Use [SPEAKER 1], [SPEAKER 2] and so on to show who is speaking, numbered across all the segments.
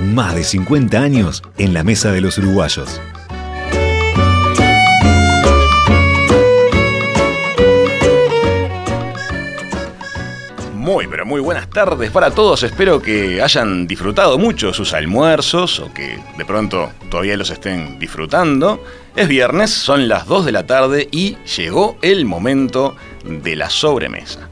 [SPEAKER 1] Más de 50 años en la mesa de los uruguayos.
[SPEAKER 2] Muy, pero muy buenas tardes para todos. Espero que hayan disfrutado mucho sus almuerzos o que de pronto todavía los estén disfrutando. Es viernes, son las 2 de la tarde y llegó el momento de la sobremesa.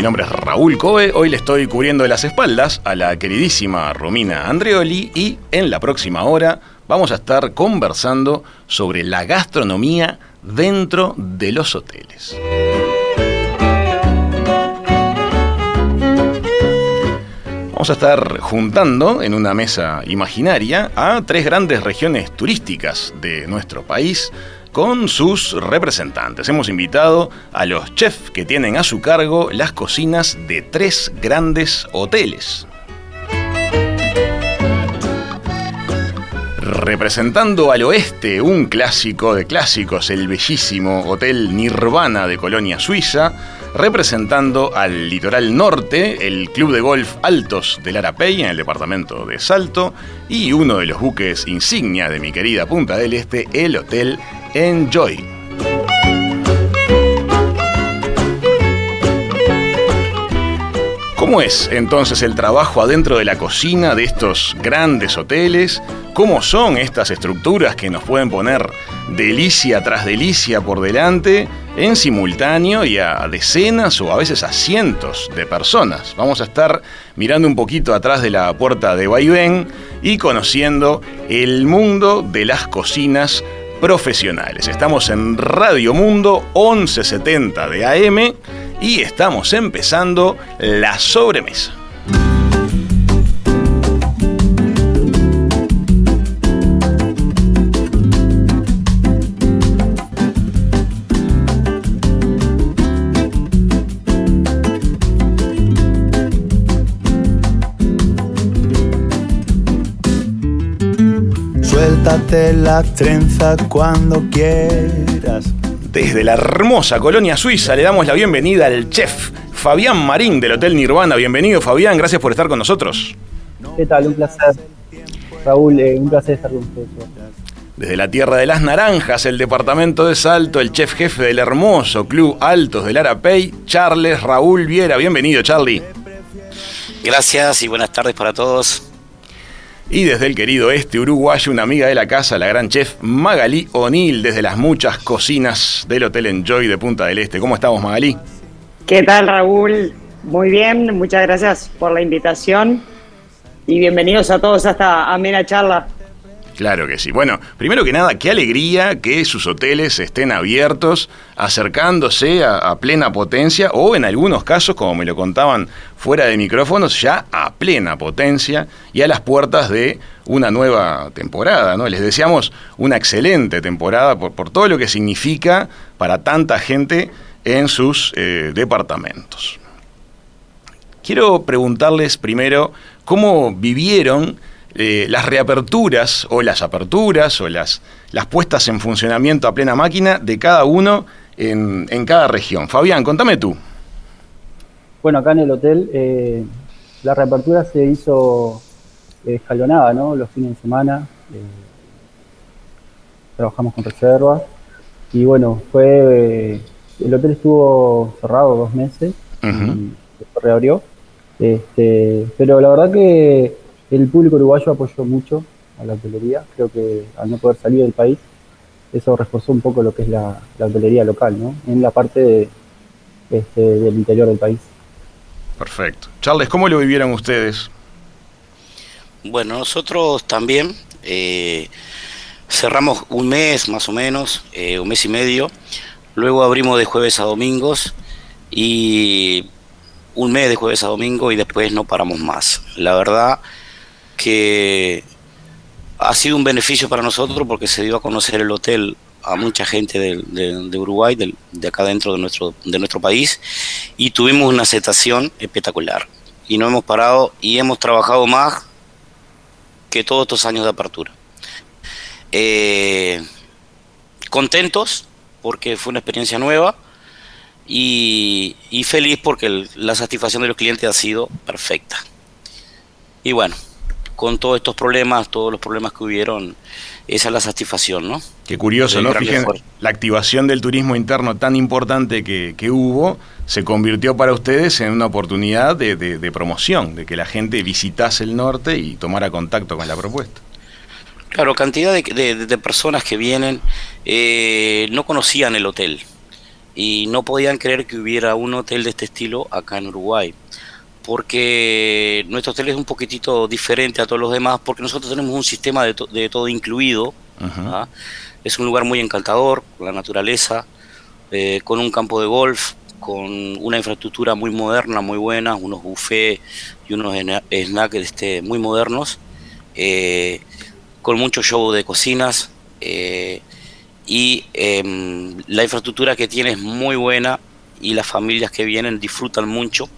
[SPEAKER 2] Mi nombre es Raúl Coe, hoy le estoy cubriendo las espaldas a la queridísima Romina Andreoli y en la próxima hora vamos a estar conversando sobre la gastronomía dentro de los hoteles. Vamos a estar juntando en una mesa imaginaria a tres grandes regiones turísticas de nuestro país con sus representantes. Hemos invitado a los chefs que tienen a su cargo las cocinas de tres grandes hoteles. Representando al oeste un clásico de clásicos, el bellísimo Hotel Nirvana de Colonia Suiza, representando al litoral norte, el Club de Golf Altos del Arapey en el departamento de Salto, y uno de los buques insignia de mi querida Punta del Este, el Hotel Enjoy. ¿Cómo es entonces el trabajo adentro de la cocina de estos grandes hoteles? ¿Cómo son estas estructuras que nos pueden poner delicia tras delicia por delante en simultáneo y a decenas o a veces a cientos de personas? Vamos a estar mirando un poquito atrás de la puerta de Vaivén y conociendo el mundo de las cocinas profesionales. Estamos en Radio Mundo 1170 de AM y estamos empezando la sobremesa.
[SPEAKER 3] Suéltate la trenza cuando quieras.
[SPEAKER 2] Desde la hermosa colonia suiza le damos la bienvenida al chef Fabián Marín del Hotel Nirvana. Bienvenido Fabián, gracias por estar con nosotros.
[SPEAKER 4] ¿Qué tal? Un placer. Raúl, eh, un placer estar con ustedes.
[SPEAKER 2] Desde la Tierra de las Naranjas, el departamento de Salto, el chef jefe del hermoso Club Altos del Arapey, Charles Raúl Viera. Bienvenido, Charlie.
[SPEAKER 5] Gracias y buenas tardes para todos.
[SPEAKER 2] Y desde el querido este uruguayo, una amiga de la casa, la gran chef Magalí O'Neill, desde las muchas cocinas del Hotel Enjoy de Punta del Este. ¿Cómo estamos, Magalí?
[SPEAKER 6] ¿Qué tal, Raúl? Muy bien, muchas gracias por la invitación y bienvenidos a todos a esta amena charla.
[SPEAKER 2] Claro que sí. Bueno, primero que nada, qué alegría que sus hoteles estén abiertos, acercándose a, plena potencia o en algunos casos, como me lo contaban fuera de micrófonos, ya a plena potencia y a las puertas de una nueva temporada. ¿no? Les deseamos una excelente temporada por, todo lo que significa para tanta gente en sus eh, departamentos. Quiero preguntarles primero cómo vivieron eh, las reaperturas o las aperturas o las, las puestas en funcionamiento a plena máquina de cada uno en, en cada región. Fabián, contame tú.
[SPEAKER 4] Bueno, acá en el hotel eh, la reapertura se hizo escalonada, ¿no? Los fines de semana. Eh, trabajamos con reservas. Y bueno, fue. el hotel estuvo cerrado dos meses y después reabrió. Este, pero la verdad que el público uruguayo apoyó mucho a la hotelería. Creo que al no poder salir del país, eso reforzó un poco lo que es la, hotelería local, ¿no? En la parte este, del interior del país.
[SPEAKER 2] Perfecto. Charles, ¿cómo lo vivieron ustedes?
[SPEAKER 5] Bueno, nosotros también eh, cerramos un mes más o menos, eh, un mes y medio. Luego abrimos de jueves a domingos y un mes de jueves a domingo y después no paramos más. La verdad que ha sido un beneficio para nosotros porque se dio a conocer el hotel a mucha gente de, Uruguay, de, acá dentro de nuestro, de nuestro país, y tuvimos una aceptación espectacular. Y no hemos parado y hemos trabajado más que todos estos años de apertura. Eh, contentos porque fue una experiencia nueva y, feliz porque la satisfacción de los clientes ha sido perfecta. Y bueno, con todos estos problemas, todos los problemas que hubieron, esa es la satisfacción, ¿no?
[SPEAKER 2] Qué curioso, ¿no? Fíjense, la activación del turismo interno tan importante que, hubo se convirtió para ustedes en una oportunidad de, promoción, de que la gente visitase el norte y tomara contacto con la propuesta.
[SPEAKER 5] Claro, cantidad de, personas que vienen eh, no conocían el hotel y no podían creer que hubiera un hotel de este estilo acá en Uruguay porque nuestro hotel es un poquitito diferente a todos los demás, porque nosotros tenemos un sistema de, todo incluido. ¿ah? Es un lugar muy encantador, con la naturaleza, eh, con un campo de golf, con una infraestructura muy moderna, muy buena, unos buffets y unos snacks este, muy modernos, eh, con mucho show de cocinas. Eh, y em, la infraestructura que tiene es muy buena y las familias que vienen disfrutan mucho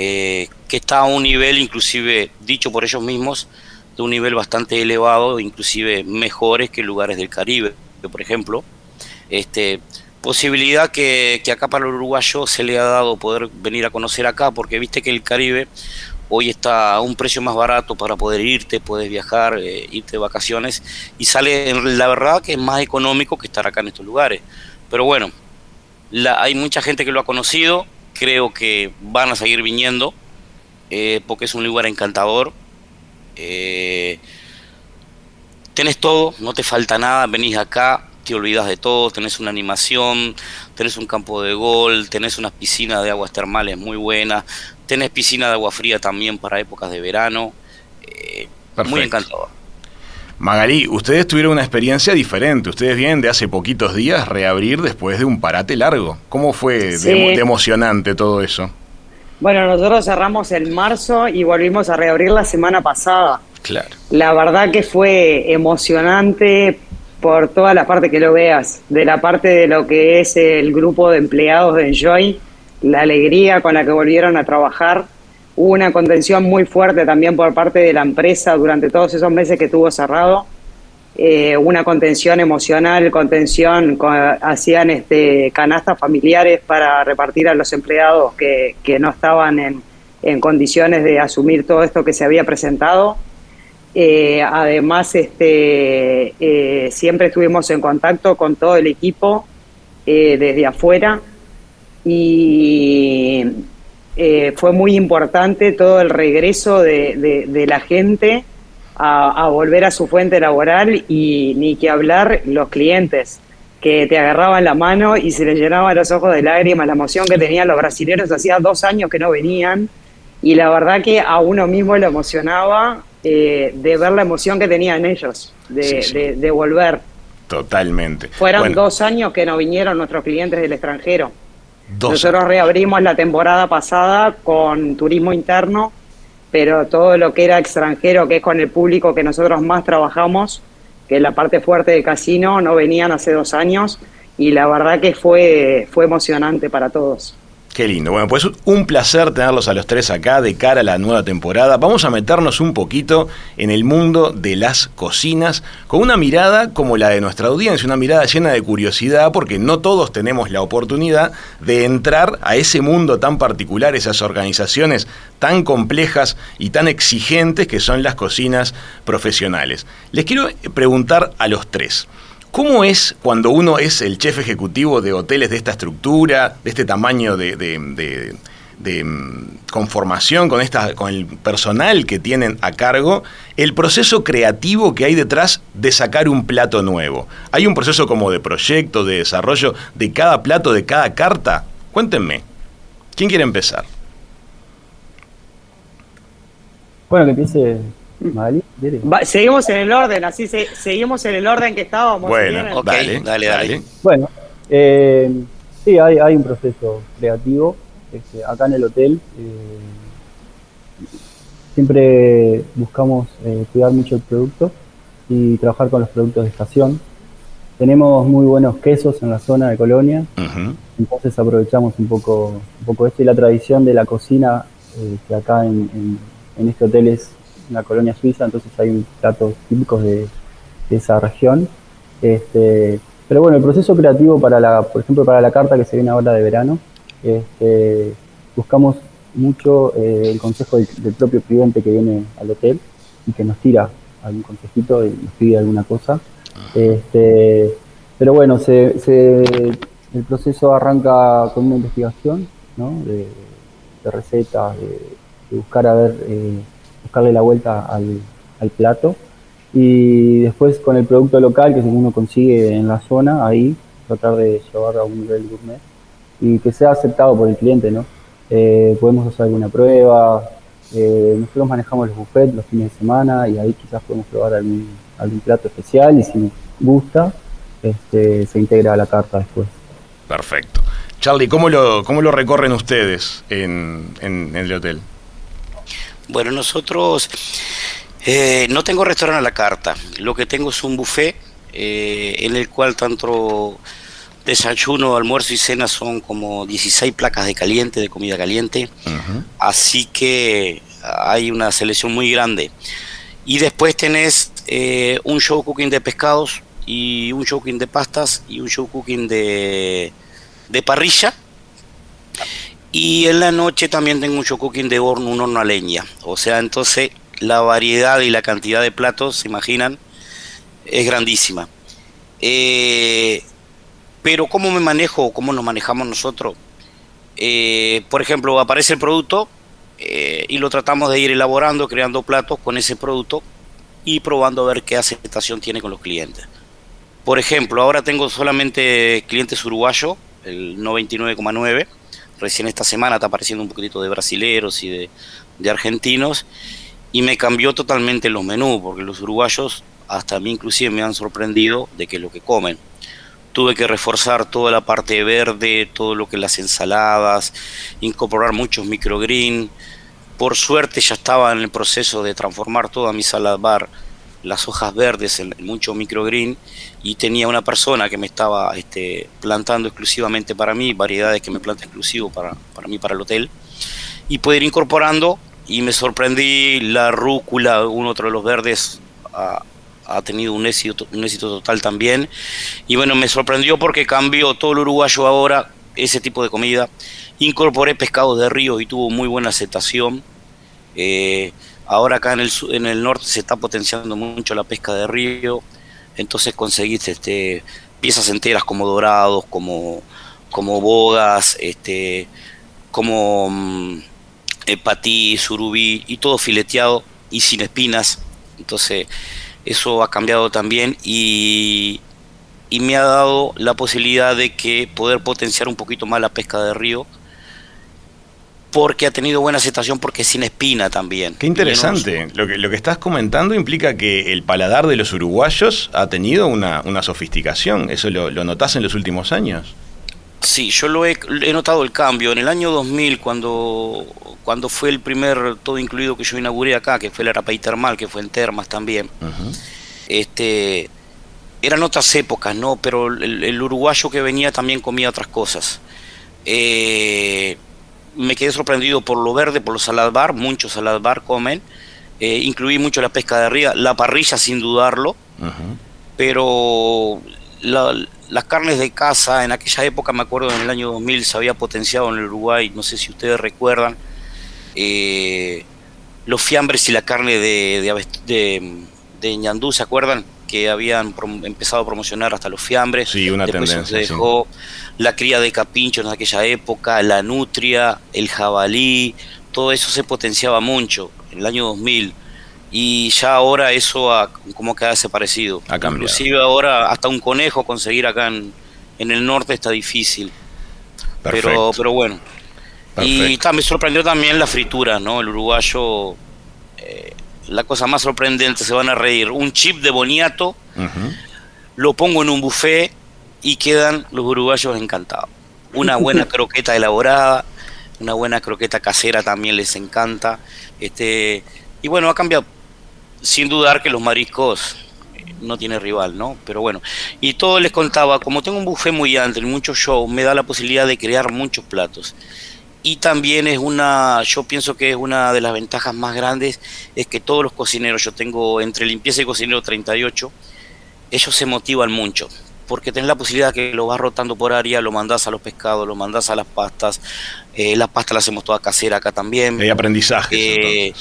[SPEAKER 5] eh, que está a un nivel, inclusive dicho por ellos mismos, de un nivel bastante elevado, inclusive mejores que lugares del Caribe, por ejemplo. Este, posibilidad que, acá para el uruguayo se le ha dado poder venir a conocer acá, porque viste que el Caribe hoy está a un precio más barato para poder irte, puedes viajar, eh, irte de vacaciones, y sale, la verdad que es más económico que estar acá en estos lugares. Pero bueno, hay mucha gente que lo ha conocido, creo que van a seguir viniendo eh, porque es un lugar encantador. Eh, tenés todo, no te falta nada, venís acá, te olvidas de todo, tenés una animación, tenés un campo de gol, tenés unas piscinas de aguas termales muy buenas, tenés piscina de agua fría también para épocas de verano. Eh, muy encantador.
[SPEAKER 2] Magalí, ustedes tuvieron una experiencia diferente. Ustedes vienen de hace poquitos días reabrir después de un parate largo. ¿Cómo fue de, emocionante todo eso?
[SPEAKER 6] Bueno, nosotros cerramos en marzo y volvimos a reabrir la semana pasada.
[SPEAKER 2] Claro.
[SPEAKER 6] La verdad que fue emocionante por toda la parte que lo veas, de la parte de lo que es el grupo de empleados de Enjoy, la alegría con la que volvieron a trabajar Hubo una contención muy fuerte también por parte de la empresa durante todos esos meses que estuvo cerrado. Eh, una contención emocional, contención, hacían este, canastas familiares para repartir a los empleados que, no estaban en, condiciones de asumir todo esto que se había presentado. Eh, además, este, eh, siempre estuvimos en contacto con todo el equipo desde afuera y eh, fue muy importante todo el regreso de, la gente a, volver a su fuente laboral y ni que hablar los clientes que te agarraban la mano y se les llenaban los ojos de lágrimas la emoción que tenían los brasileños hacía dos años que no venían y la verdad que a uno mismo le emocionaba eh, de ver la emoción que tenían ellos de, volver.
[SPEAKER 2] Totalmente.
[SPEAKER 6] Fueron dos años que no vinieron nuestros clientes del extranjero. Nosotros reabrimos la temporada pasada con turismo interno, pero todo lo que era extranjero, que es con el público que nosotros más trabajamos, que es la parte fuerte del casino, no venían hace dos años y la verdad que fue, fue emocionante para todos.
[SPEAKER 2] Qué lindo. Bueno, pues un placer tenerlos a los tres acá de cara a la nueva temporada. Vamos a meternos un poquito en el mundo de las cocinas con una mirada como la de nuestra audiencia, una mirada llena de curiosidad porque no todos tenemos la oportunidad de entrar a ese mundo tan particular, esas organizaciones tan complejas y tan exigentes que son las cocinas profesionales. Les quiero preguntar a los tres. ¿Cómo es cuando uno es el chef ejecutivo de hoteles de esta estructura, de este tamaño de, mm, conformación, con, esta, con el personal que tienen a cargo, el proceso creativo que hay detrás de sacar un plato nuevo? ¿Hay un proceso como de proyecto, de desarrollo de cada plato, de cada carta? Cuéntenme. ¿Quién quiere empezar?
[SPEAKER 4] Bueno, que empiece
[SPEAKER 6] seguimos en el orden, así seguimos en el orden que estábamos.
[SPEAKER 2] Bueno, dale, dale,
[SPEAKER 4] Bueno, eh, sí, hay, un proceso creativo. este, acá en el hotel eh, siempre buscamos eh, cuidar mucho el producto y trabajar con los productos de estación. Tenemos muy buenos quesos en la zona de Colonia, entonces aprovechamos un poco, un poco esto y la tradición de la cocina eh, que acá en, este hotel es una colonia suiza, entonces hay platos típicos de, esa región. Este, pero bueno, el proceso creativo para la, por ejemplo, para la carta que se viene ahora de verano, este, buscamos mucho eh, el consejo del, propio cliente que viene al hotel y que nos tira algún consejito y nos pide alguna cosa. Este, pero bueno, el proceso arranca con una investigación de, recetas, de, buscar a ver, eh, buscarle la vuelta al, plato y después con el producto local que uno consigue en la zona, ahí tratar de llevar a un nivel gourmet y que sea aceptado por el cliente, ¿no? Eh, podemos hacer alguna prueba, eh, nosotros manejamos los buffets los fines de semana y ahí quizás podemos probar algún, algún plato especial y si nos gusta, este, se integra a la carta después.
[SPEAKER 2] Perfecto. Charlie, ¿cómo lo, cómo lo recorren ustedes en, en, el hotel?
[SPEAKER 5] Bueno, nosotros eh, no tengo restaurante a la carta, lo que tengo es un buffet en el cual tanto desayuno, almuerzo y cena son como 16 placas de caliente, de comida caliente. Así que hay una selección muy grande. Y después tenés eh, un show cooking de pescados y un show cooking de pastas y un show cooking de, de parrilla. Y en la noche también tengo un show cooking de horno, un horno a leña. O sea, entonces la variedad y la cantidad de platos, se imaginan, es grandísima. Eh, pero ¿cómo me manejo? ¿Cómo nos manejamos nosotros? Eh, por ejemplo, aparece el producto eh, y lo tratamos de ir elaborando, creando platos con ese producto y probando a ver qué aceptación tiene con los clientes. Por ejemplo, ahora tengo solamente clientes uruguayos, el 99,9. Recién esta semana está apareciendo un poquitito de brasileros y de, argentinos. Y me cambió totalmente los menús, porque los uruguayos hasta a mí inclusive me han sorprendido de que lo que comen tuve que reforzar toda la parte verde, todo lo que las ensaladas, incorporar muchos microgreen. Por suerte ya estaba en el proceso de transformar toda mi salad bar, las hojas verdes en mucho microgreen y tenía una persona que me estaba este, plantando exclusivamente para mí, variedades que me planta exclusivo para, para mí, para el hotel, y poder ir incorporando y me sorprendí la rúcula, uno otro de los verdes, a, ha tenido un éxito, un éxito total también. Y bueno, me sorprendió porque cambió todo el uruguayo ahora, ese tipo de comida. Incorporé pescados de río y tuvo muy buena aceptación. Eh, ahora acá en el, en el norte se está potenciando mucho la pesca de río. Entonces conseguiste piezas enteras como dorados, como, como bogas, este, como mm, patí, surubí y todo fileteado y sin espinas. Entonces eso ha cambiado también y, me ha dado la posibilidad de que poder potenciar un poquito más la pesca de río porque ha tenido buena aceptación porque es sin espina también.
[SPEAKER 2] Qué interesante. Lo, que, lo que estás comentando implica que el paladar de los uruguayos ha tenido una, sofisticación. ¿Eso lo, lo notás en los últimos años?
[SPEAKER 5] Sí, yo lo he, he, notado el cambio. En el año 2000, cuando, cuando fue el primer todo incluido que yo inauguré acá, que fue el Arapay Termal, que fue en Termas también, este, eran otras épocas, ¿no? Pero el, uruguayo que venía también comía otras cosas. Eh, me quedé sorprendido por lo verde, por los salad bar, muchos salad bar comen. Eh, incluí mucho la pesca de arriba, la parrilla sin dudarlo, pero las carnes de caza, en aquella época, me acuerdo en el año 2000, se había potenciado en el Uruguay, no sé si ustedes recuerdan, eh, los fiambres y la carne de, de, de, ñandú, ¿se acuerdan? Que habían empezado a promocionar hasta los fiambres.
[SPEAKER 2] Sí, una
[SPEAKER 5] Después
[SPEAKER 2] tendencia.
[SPEAKER 5] Se dejó la cría de capincho en aquella época, la nutria, el jabalí, todo eso se potenciaba mucho en el año 2000 y ya ahora eso ha, como que ha desaparecido.
[SPEAKER 2] Ha cambiado.
[SPEAKER 5] Inclusive ahora hasta un conejo conseguir acá en, el norte está difícil. Pero, pero bueno. Y también me sorprendió también la fritura, ¿no? El uruguayo, eh, la cosa más sorprendente, se van a reír. Un chip de boniato, lo pongo en un buffet y quedan los uruguayos encantados. Una buena croqueta elaborada, una buena croqueta casera también les encanta. Este, y bueno, ha cambiado, sin dudar que los mariscos eh, no tiene rival, ¿no? Pero bueno, y todo les contaba, como tengo un buffet muy amplio, muchos shows, me da la posibilidad de crear muchos platos. Y también es una, yo pienso que es una de las ventajas más grandes, es que todos los cocineros, yo tengo entre limpieza y cocinero 38, ellos se motivan mucho porque tenés la posibilidad que lo vas rotando por área, lo mandás a los pescados, lo mandás a las pastas, eh, las pastas las hacemos todas caseras acá también.
[SPEAKER 2] Hay aprendizaje.
[SPEAKER 5] Eh,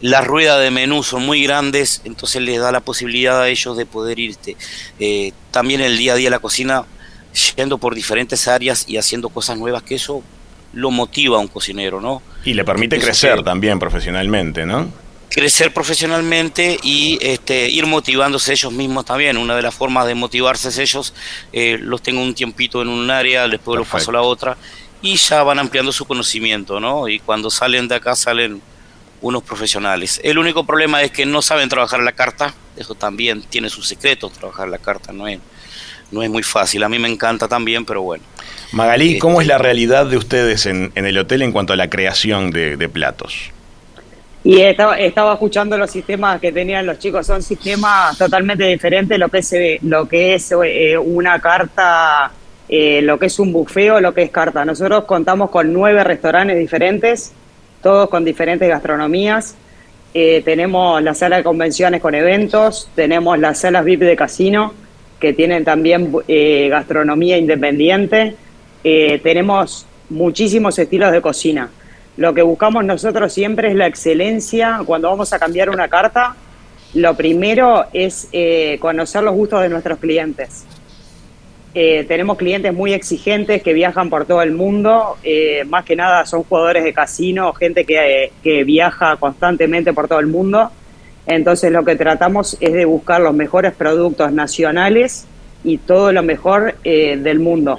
[SPEAKER 5] las ruedas de menú son muy grandes, entonces les da la posibilidad a ellos de poder irte. Eh, también el día a día la cocina, yendo por diferentes áreas y haciendo cosas nuevas, que eso lo motiva a un cocinero, ¿no?
[SPEAKER 2] Y le permite crecer también profesionalmente, ¿no?
[SPEAKER 5] crecer profesionalmente y este, ir motivándose ellos mismos también. Una de las formas de motivarse es ellos, eh, los tengo un tiempito en un área, después los paso a la otra y ya van ampliando su conocimiento, ¿no? Y cuando salen de acá salen unos profesionales. El único problema es que no saben trabajar la carta, eso también tiene sus secretos, trabajar la carta no es, no es muy fácil. A mí me encanta también, pero bueno.
[SPEAKER 2] Magalí, ¿cómo es este la realidad de ustedes en, el hotel en cuanto a la creación de platos?
[SPEAKER 6] Y estaba, estaba escuchando los sistemas que tenían los chicos, son sistemas totalmente diferentes, lo que es, eh, lo que es eh, una carta, eh, lo que es un bufeo, lo que es carta. Nosotros contamos con nueve restaurantes diferentes, todos con diferentes gastronomías. tenemos la sala de convenciones con eventos, tenemos las salas VIP de casino, que tienen también gastronomía independiente. Tenemos muchísimos estilos de cocina lo que buscamos nosotros siempre es la excelencia. Cuando vamos a cambiar una carta, lo primero es eh, conocer los gustos de nuestros clientes. Eh, tenemos clientes muy exigentes que viajan por todo el mundo, eh, más que nada son jugadores de casino, gente que, viaja constantemente por todo el mundo. Entonces lo que tratamos es de buscar los mejores productos nacionales y todo lo mejor del mundo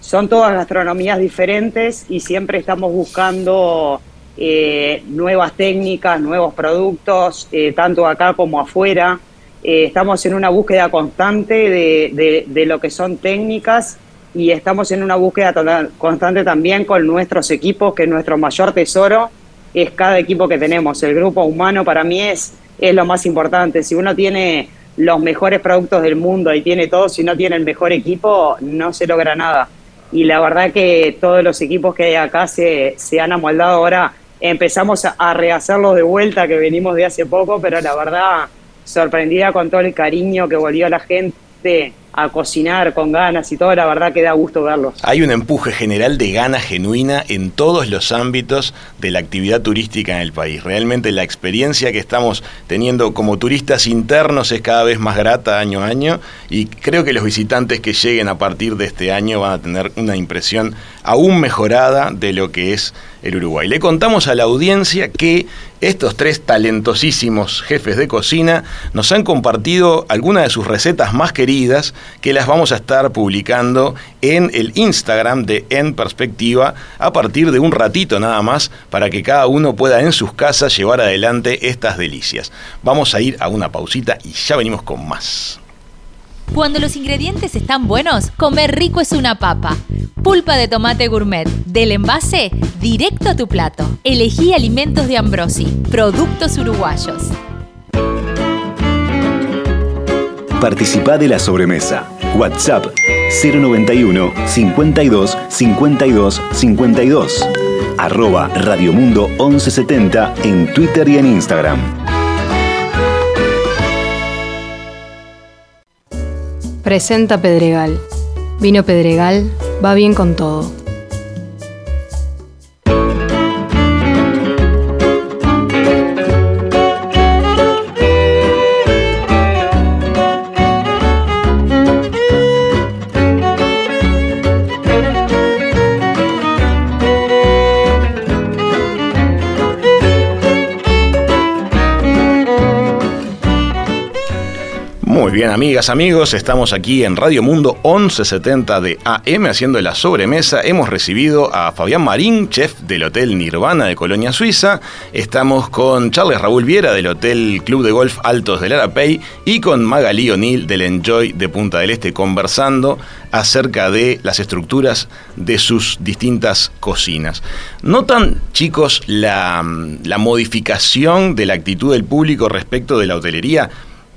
[SPEAKER 6] son todas gastronomías diferentes y siempre estamos buscando eh, nuevas técnicas, nuevos productos, eh, tanto acá como afuera. Eh, estamos en una búsqueda constante de, de, lo que son técnicas y estamos en una búsqueda constante también con nuestros equipos, que nuestro mayor tesoro es cada equipo que tenemos. El grupo humano para mí es, es lo más importante. Si uno tiene los mejores productos del mundo y tiene todo, si no tiene el mejor equipo, no se logra nada y la verdad que todos los equipos que hay acá se, se han amoldado ahora. Empezamos a rehacerlos de vuelta que venimos de hace poco, pero la verdad sorprendida con todo el cariño que volvió la gente a cocinar con ganas y todo, la verdad que da gusto verlos.
[SPEAKER 2] Hay un empuje general de gana genuina en todos los ámbitos de la actividad turística en el país. Realmente la experiencia que estamos teniendo como turistas internos es cada vez más grata año a año y creo que los visitantes que lleguen a partir de este año van a tener una impresión aún mejorada de lo que es el Uruguay. Le contamos a la audiencia que estos tres talentosísimos jefes de cocina nos han compartido algunas de sus recetas más queridas que las vamos a estar publicando en el Instagram de En Perspectiva a partir de un ratito nada más para que cada uno pueda en sus casas llevar adelante estas delicias. Vamos a ir a una pausita y ya venimos con más.
[SPEAKER 7] Cuando los ingredientes están buenos, comer rico es una papa. Pulpa de tomate gourmet, del envase directo a tu plato. Elegí alimentos de Ambrosi, productos uruguayos.
[SPEAKER 1] Participa de la sobremesa. WhatsApp 091 52 52 52. Arroba Radiomundo 1170 en Twitter y en Instagram.
[SPEAKER 8] Presenta Pedregal. Vino Pedregal va bien con todo.
[SPEAKER 2] Muy bien, amigas, amigos, estamos aquí en Radio Mundo 1170 de AM haciendo la sobremesa. Hemos recibido a Fabián Marín, chef del Hotel Nirvana de Colonia Suiza. Estamos con Charles Raúl Viera del Hotel Club de Golf Altos del Arapey y con Magalí O'Neill del Enjoy de Punta del Este conversando acerca de las estructuras de sus distintas cocinas. ¿Notan, chicos, la, la modificación de la actitud del público respecto de la hotelería?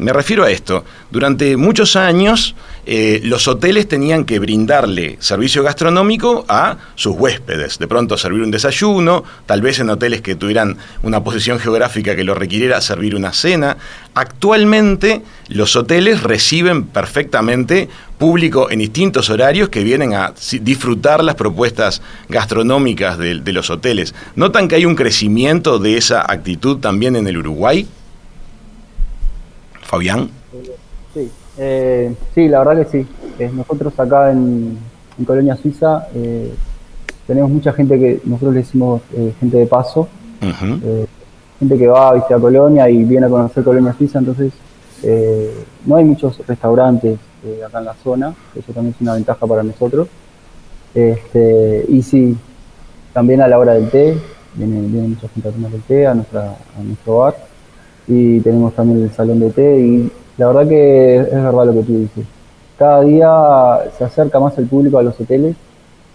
[SPEAKER 2] Me refiero a esto. Durante muchos años eh, los hoteles tenían que brindarle servicio gastronómico a sus huéspedes. De pronto servir un desayuno, tal vez en hoteles que tuvieran una posición geográfica que lo requiriera servir una cena. Actualmente los hoteles reciben perfectamente público en distintos horarios que vienen a disfrutar las propuestas gastronómicas de, de los hoteles. ¿Notan que hay un crecimiento de esa actitud también en el Uruguay? Fabián.
[SPEAKER 4] Sí, eh, sí, la verdad que sí. Eh, nosotros acá en, Colonia Suiza eh, tenemos mucha gente que nosotros le decimos gente de paso, gente que va a visitar Colonia y viene a conocer Colonia Suiza, entonces no hay muchos restaurantes acá en la zona, eso también es una ventaja para nosotros. Este, y sí, también a la hora del té, viene, viene mucha gente a tomar el té a, nuestra, a nuestro bar y tenemos también el salón de té y la verdad que es verdad lo que tú dices. Cada día se acerca más el público a los hoteles.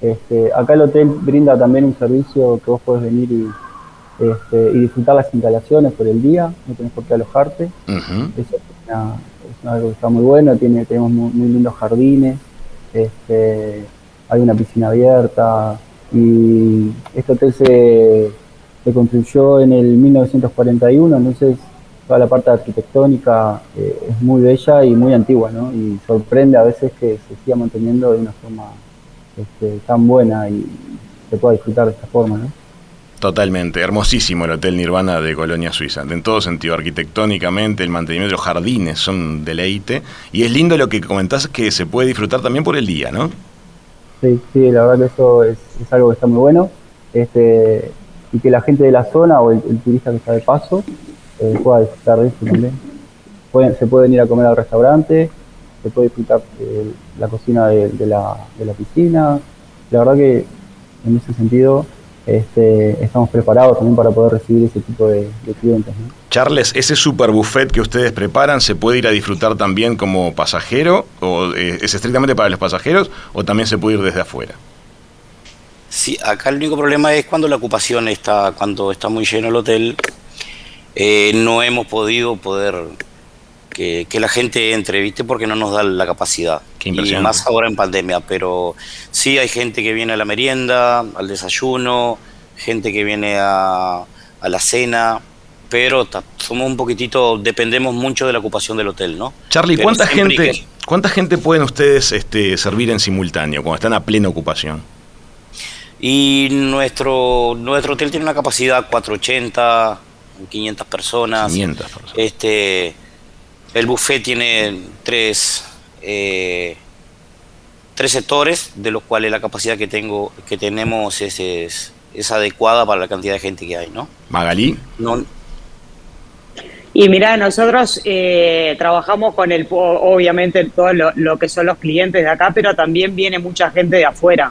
[SPEAKER 4] Este, acá el hotel brinda también un servicio que vos podés venir y, este, y disfrutar las instalaciones por el día, no tenés por qué alojarte. Eso es, algo que está muy bueno, tiene, tenemos muy, lindos jardines, este, hay una piscina abierta y este hotel se, se construyó en el 1941, entonces toda la parte arquitectónica eh, es muy bella y muy antigua, ¿no? Y sorprende a veces que se siga manteniendo de una forma este, tan buena y se pueda disfrutar de esta forma, ¿no?
[SPEAKER 2] Totalmente, hermosísimo el Hotel Nirvana de Colonia Suiza, en todo sentido, arquitectónicamente, el mantenimiento de los jardines son deleite, y es lindo lo que comentás que se puede disfrutar también por el día, ¿no?
[SPEAKER 4] Sí, sí, la verdad que eso es, algo que está muy bueno, este, y que la gente de la zona o el turista que está de paso eh, pueda disfrutar de eso también. se pueden ir a comer al restaurante, se puede disfrutar eh, la cocina de, la, de, la, piscina. La verdad que en ese sentido este, estamos preparados también para poder recibir ese tipo de, clientes.
[SPEAKER 2] Charles, ese super buffet que ustedes preparan, ¿se puede ir a disfrutar también como pasajero? ¿O eh, es estrictamente para los pasajeros o también se puede ir desde afuera?
[SPEAKER 5] Sí, acá el único problema es cuando la ocupación está, cuando está muy lleno el hotel, eh, no hemos podido poder que, la gente entre, ¿viste? Porque no nos da la capacidad. y más ahora en pandemia, pero sí hay gente que viene a la merienda, al desayuno, gente que viene a, la cena, pero somos un poquitito, dependemos mucho de la ocupación del hotel, ¿no?
[SPEAKER 2] Charlie, ¿cuánta gente, ¿cuánta gente pueden ustedes este, servir en simultáneo cuando están a plena ocupación?
[SPEAKER 5] Y nuestro, nuestro hotel tiene una capacidad 480, 500 personas. Este, el buffet tiene tres, eh, tres sectores, de los cuales la capacidad que tengo, que tenemos es, es, adecuada para la cantidad de gente que hay, ¿no?
[SPEAKER 2] Magalí.
[SPEAKER 5] No,
[SPEAKER 6] y mira, nosotros eh, trabajamos con el, obviamente, todo lo, que son los clientes de acá, pero también viene mucha gente de afuera.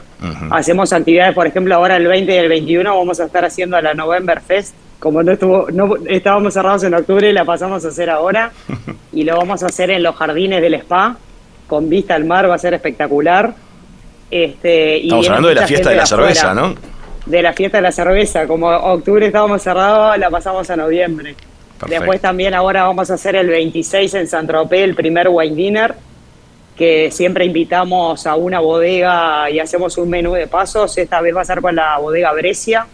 [SPEAKER 6] Hacemos actividades, por ejemplo, ahora el 20 y el 21 vamos a estar haciendo la November Fest como no estuvo, no estábamos cerrados en octubre, la pasamos a hacer ahora y lo vamos a hacer en los jardines del spa, con vista al mar, va a ser espectacular. Este,
[SPEAKER 2] Estamos hablando de la fiesta de la cerveza, ¿no?
[SPEAKER 6] De la fiesta de la cerveza, como octubre estábamos cerrados, la pasamos a noviembre. Después también ahora vamos a hacer el 26 en San Tropez, el primer wine dinner, que siempre invitamos a una bodega y hacemos un menú de pasos. Esta vez va a ser con la bodega Brescia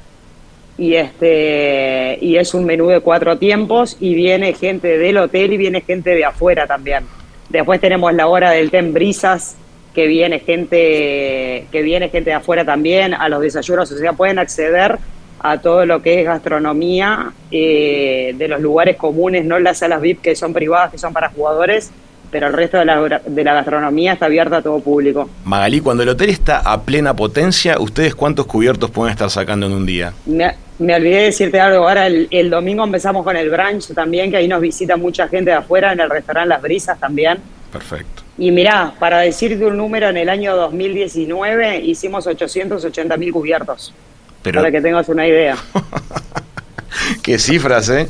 [SPEAKER 6] y este y es un menú de cuatro tiempos y viene gente del hotel y viene gente de afuera también. Después tenemos la hora del ten brisas que viene gente que viene gente de afuera también a los desayunos, o sea, pueden acceder a todo lo que es gastronomía eh, de los lugares comunes, no las salas VIP que son privadas, que son para jugadores, pero el resto de la, de la gastronomía está abierta a todo público.
[SPEAKER 2] Magalí, cuando el hotel está a plena potencia, ¿ustedes cuántos cubiertos pueden estar sacando en un día?
[SPEAKER 6] Me olvidé de decirte algo, ahora el, el domingo empezamos con el brunch también, que ahí nos visita mucha gente de afuera, en el restaurante Las Brisas también.
[SPEAKER 2] Perfecto.
[SPEAKER 6] Y mirá, para decirte un número, en el año 2019 hicimos 880 mil cubiertos.
[SPEAKER 2] Pero
[SPEAKER 6] Para que tengas una idea.
[SPEAKER 2] qué cifras, ¿eh?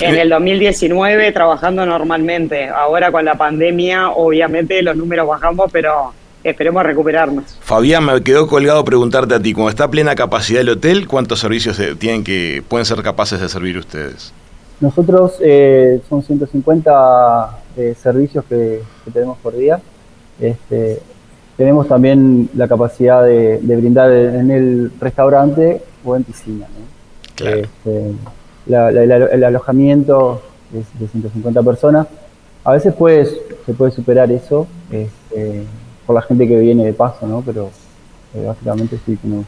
[SPEAKER 6] En el 2019 trabajando normalmente. Ahora con la pandemia, obviamente los números bajamos, pero esperemos recuperarnos.
[SPEAKER 2] Fabián, me quedó colgado preguntarte a ti, cuando está a plena capacidad el hotel, ¿cuántos servicios tienen que pueden ser capaces de servir ustedes?
[SPEAKER 4] Nosotros eh, son 150 eh, servicios que, que tenemos por día. Este, tenemos también la capacidad de, de brindar en el restaurante o en piscina. ¿no?
[SPEAKER 2] Claro.
[SPEAKER 4] Este, la- la- el, alo- el alojamiento es de 150 personas. A veces puede, se puede superar eso este, por la gente que viene de paso, ¿no? pero eh, básicamente sí tenemos.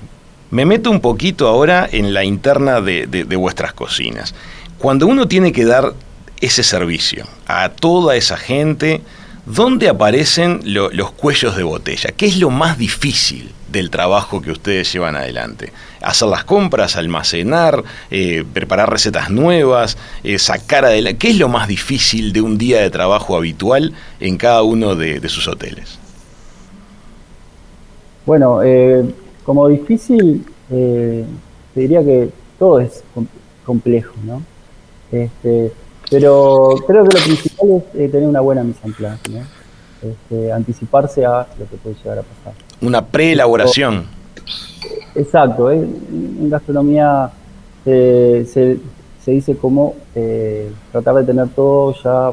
[SPEAKER 2] Me meto un poquito ahora en la interna de, de- de vuestras cocinas. Cuando uno tiene que dar ese servicio a toda esa gente, ¿dónde aparecen lo- los cuellos de botella? ¿Qué es lo más difícil del trabajo que ustedes llevan adelante? Hacer las compras, almacenar, eh, preparar recetas nuevas, eh, sacar adelante. ¿Qué es lo más difícil de un día de trabajo habitual en cada uno de- sus hoteles?
[SPEAKER 4] Bueno, eh, como difícil, eh, te diría que todo es com- complejo, ¿no? Este, pero creo que lo principal es tener una buena mise en place, ¿no? Este, anticiparse a lo que puede llegar a pasar.
[SPEAKER 2] Una preelaboración.
[SPEAKER 4] Exacto, eh, en gastronomía eh, se, se dice como eh, tratar de tener todo ya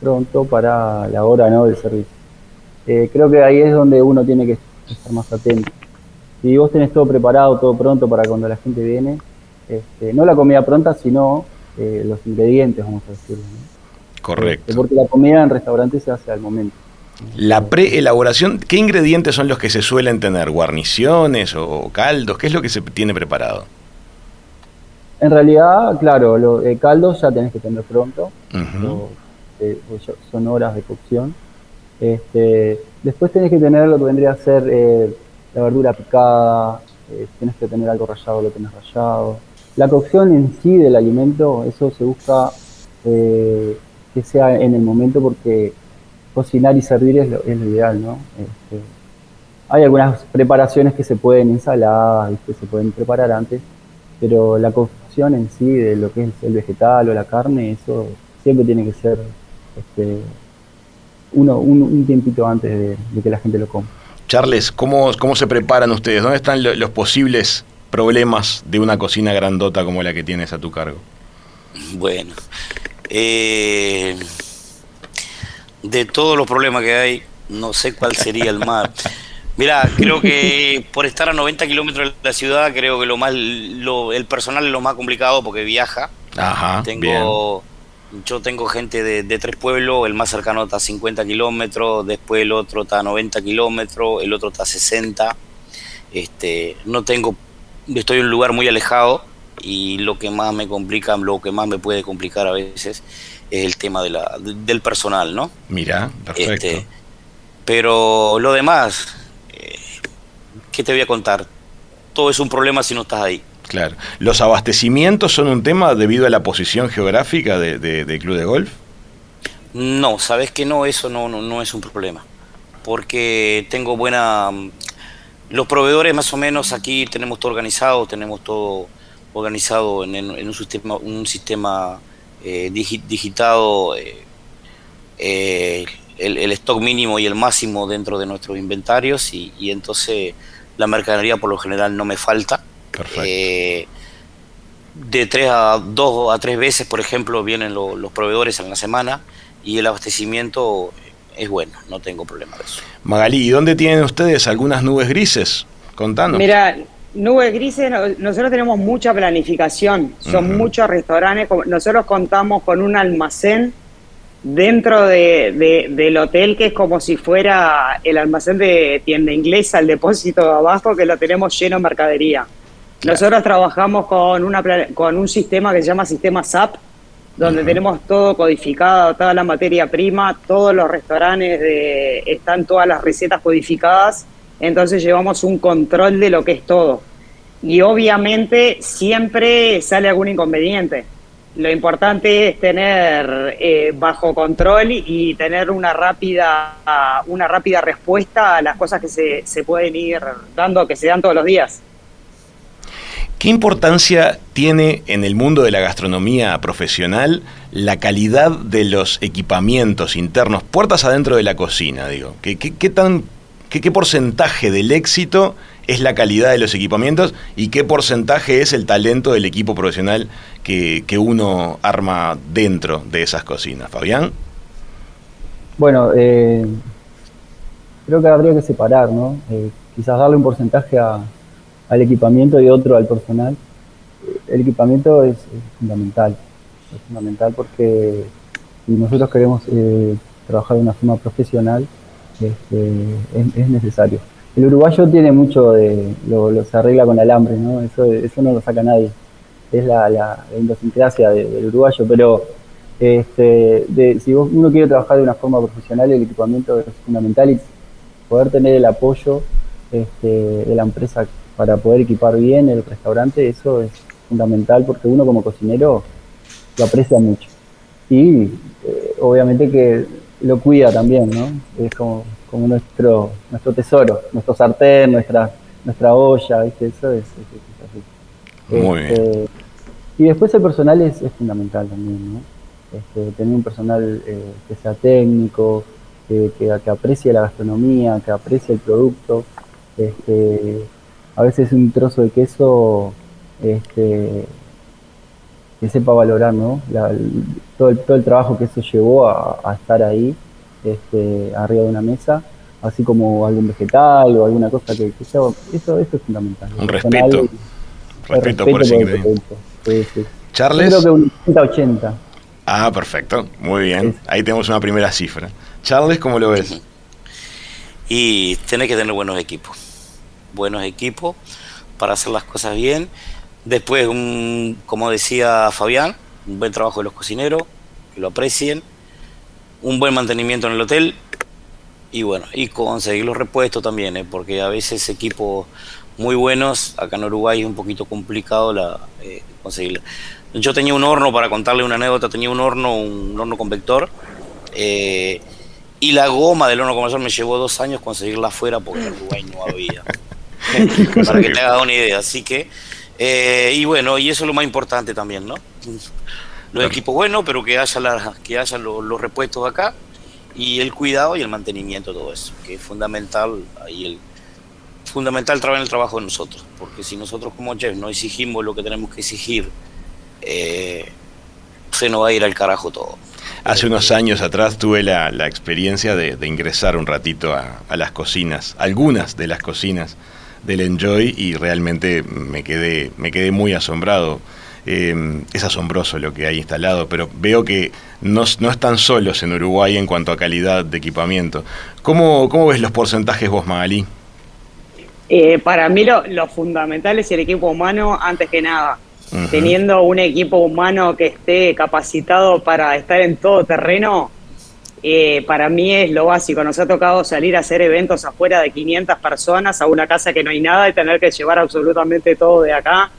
[SPEAKER 4] pronto para la hora ¿no? del servicio. Creo que ahí es donde uno tiene que estar más atento. Si vos tenés todo preparado, todo pronto para cuando la gente viene, este, no la comida pronta, sino eh, los ingredientes, vamos a decirlo. ¿no?
[SPEAKER 2] Correcto.
[SPEAKER 4] Este, porque la comida en restaurante se hace al momento.
[SPEAKER 2] La preelaboración, ¿qué ingredientes son los que se suelen tener? ¿Guarniciones o caldos? ¿Qué es lo que se tiene preparado?
[SPEAKER 4] En realidad, claro, los caldos ya tenés que tener pronto. O, eh, o ya- son horas de cocción. Este, después tenés que tener lo que vendría a ser eh, la verdura picada, eh, tenés que tener algo rallado, lo tenés rallado. La cocción en sí del alimento, eso se busca eh, que sea en el momento porque cocinar y servir es lo, es lo ideal, ¿no? Este, hay algunas preparaciones que se pueden ensaladas, que se pueden preparar antes, pero la cocción en sí de lo que es el vegetal o la carne, eso siempre tiene que ser este, uno, un, un tiempito antes de, de que la gente lo coma.
[SPEAKER 2] Charles, ¿cómo, cómo se preparan ustedes? ¿Dónde están lo- los posibles problemas de una cocina grandota como la que tienes a tu cargo?
[SPEAKER 5] Bueno, eh, de todos los problemas que hay, no sé cuál sería el más. Mira, creo que por estar a 90 kilómetros de la ciudad, creo que lo más, lo- el personal es lo más complicado porque viaja.
[SPEAKER 2] Ajá,
[SPEAKER 5] Tengo, yo tengo gente de, de tres pueblos, el más cercano está a 50 kilómetros, después el otro está a 90 kilómetros, el otro está a 60. Este, no tengo, estoy en un lugar muy alejado y lo que más me complica, lo que más me puede complicar a veces es el tema de la, del personal, ¿no?
[SPEAKER 2] Mira, perfecto.
[SPEAKER 5] Este, pero lo demás, eh, ¿qué te voy a contar? Todo es un problema si no estás ahí.
[SPEAKER 2] Claro. ¿Los abastecimientos son un tema debido a la posición geográfica de, de- del club de golf?
[SPEAKER 5] No, sabes que no, eso no, no, no es un problema. Porque tengo buena. Los proveedores, más o menos, aquí tenemos todo organizado, tenemos todo organizado en, en- en un sistema, un sistema eh, digi- digitado, eh, eh, el, el stock mínimo y el máximo dentro de nuestros inventarios, y, y entonces la mercadería por lo general no me falta.
[SPEAKER 2] Perfecto.
[SPEAKER 5] Eh, de tres a dos a tres veces, por ejemplo, vienen lo- los proveedores en la semana y el abastecimiento es bueno, no tengo problema de eso.
[SPEAKER 2] Magalí, ¿y dónde tienen ustedes algunas nubes grises? Contanos.
[SPEAKER 6] Mira, nubes grises, no- nosotros tenemos mucha planificación, son muchos restaurantes, nosotros contamos con un almacén dentro de- de- del hotel que es como si fuera el almacén de tienda inglesa, el depósito de abajo que lo tenemos lleno de mercadería. Nosotros trabajamos con, una, con un sistema que se llama sistema SAP, donde tenemos todo codificado, toda la materia prima, todos los restaurantes de, están todas las recetas codificadas, entonces llevamos un control de lo que es todo. y obviamente siempre sale algún inconveniente. Lo importante es tener eh, bajo control y tener una rápida, una rápida respuesta a las cosas que se, se pueden ir dando, que se dan todos los días.
[SPEAKER 2] ¿Qué importancia tiene en el mundo de la gastronomía profesional la calidad de los equipamientos internos, puertas adentro de la cocina, digo? ¿Qué, qué, tan, qué, porcentaje del éxito es la calidad de los equipamientos y qué porcentaje es el talento del equipo profesional que, uno arma dentro de esas cocinas? Fabián.
[SPEAKER 4] Bueno, eh, creo que habría que separar, ¿no? Eh, quizás darle un porcentaje al equipamiento y otro al personal. El equipamiento es, fundamental, es fundamental porque si nosotros queremos eh, trabajar de una forma profesional, este, es, necesario. El uruguayo tiene mucho de, lo, se arregla con alambre, ¿no? Eso, eso no lo saca nadie. Es la, la, idiosincrasia del uruguayo, pero este, de, si uno quiere trabajar de una forma profesional, el equipamiento es fundamental y poder tener el apoyo este, de la empresa para poder equipar bien el restaurante, eso es fundamental porque uno como cocinero lo aprecia mucho. Y eh, obviamente que lo cuida también, ¿no? Es como, como nuestro, nuestro tesoro, nuestro sartén, nuestra, nuestra olla, ¿viste? Eso es, así.
[SPEAKER 2] Muy bien.
[SPEAKER 4] Este, y después el personal es, fundamental también, ¿no? Este, tener un personal eh, que sea técnico, que, que, aprecie la gastronomía, que aprecie el producto. Este, a veces un trozo de queso este, que sepa valorar ¿no? todo, el, todo el trabajo que eso llevó a, estar ahí este, arriba de una mesa, así como algún vegetal o alguna cosa que, eso, eso es fundamental.
[SPEAKER 2] Un respeto. respeto, por ese ingrediente. Charles.
[SPEAKER 4] creo que un 80-80.
[SPEAKER 2] Ah, perfecto. Muy bien. Ahí tenemos una primera cifra. Charles, ¿cómo lo ves?
[SPEAKER 5] Y tiene que tener buenos equipos buenos equipos para hacer las cosas bien. Después, un, como decía Fabián, un buen trabajo de los cocineros, que lo aprecien, un buen mantenimiento en el hotel y bueno, y conseguir los repuestos también, ¿eh? porque a veces equipos muy buenos, acá en Uruguay es un poquito complicado la, eh, conseguirlo. Yo tenía un horno, para contarle una anécdota, tenía un horno, un horno convector, eh, y la goma del horno convector me llevó dos años conseguirla afuera porque en Uruguay no había. para que te hagas una idea. Así que, eh, y bueno, y eso es lo más importante también, ¿no? Los equipos buenos, pero que haya, la, que haya los, repuestos acá y el cuidado y el mantenimiento, todo eso, que es fundamental ahí el fundamental en el trabajo de nosotros, porque si nosotros como chefs no exigimos lo que tenemos que exigir, eh, se nos va a ir al carajo todo.
[SPEAKER 2] Hace unos años atrás tuve la, experiencia de, ingresar un ratito a, a, las cocinas, algunas de las cocinas del Enjoy y realmente me quedé, me quedé muy asombrado. Em, es asombroso lo que hay instalado, pero veo que no, están solos en Uruguay en cuanto a calidad de equipamiento. ¿Cómo, cómo ves los porcentajes vos, Magalí?
[SPEAKER 6] Eh, para mí lo, lo, fundamental es el equipo humano antes que nada. Teniendo un equipo humano que esté capacitado para estar en todo terreno, eh, para mí es lo básico. Nos ha tocado salir a hacer eventos afuera de 500 personas a una casa que no hay nada y tener que llevar absolutamente todo de acá.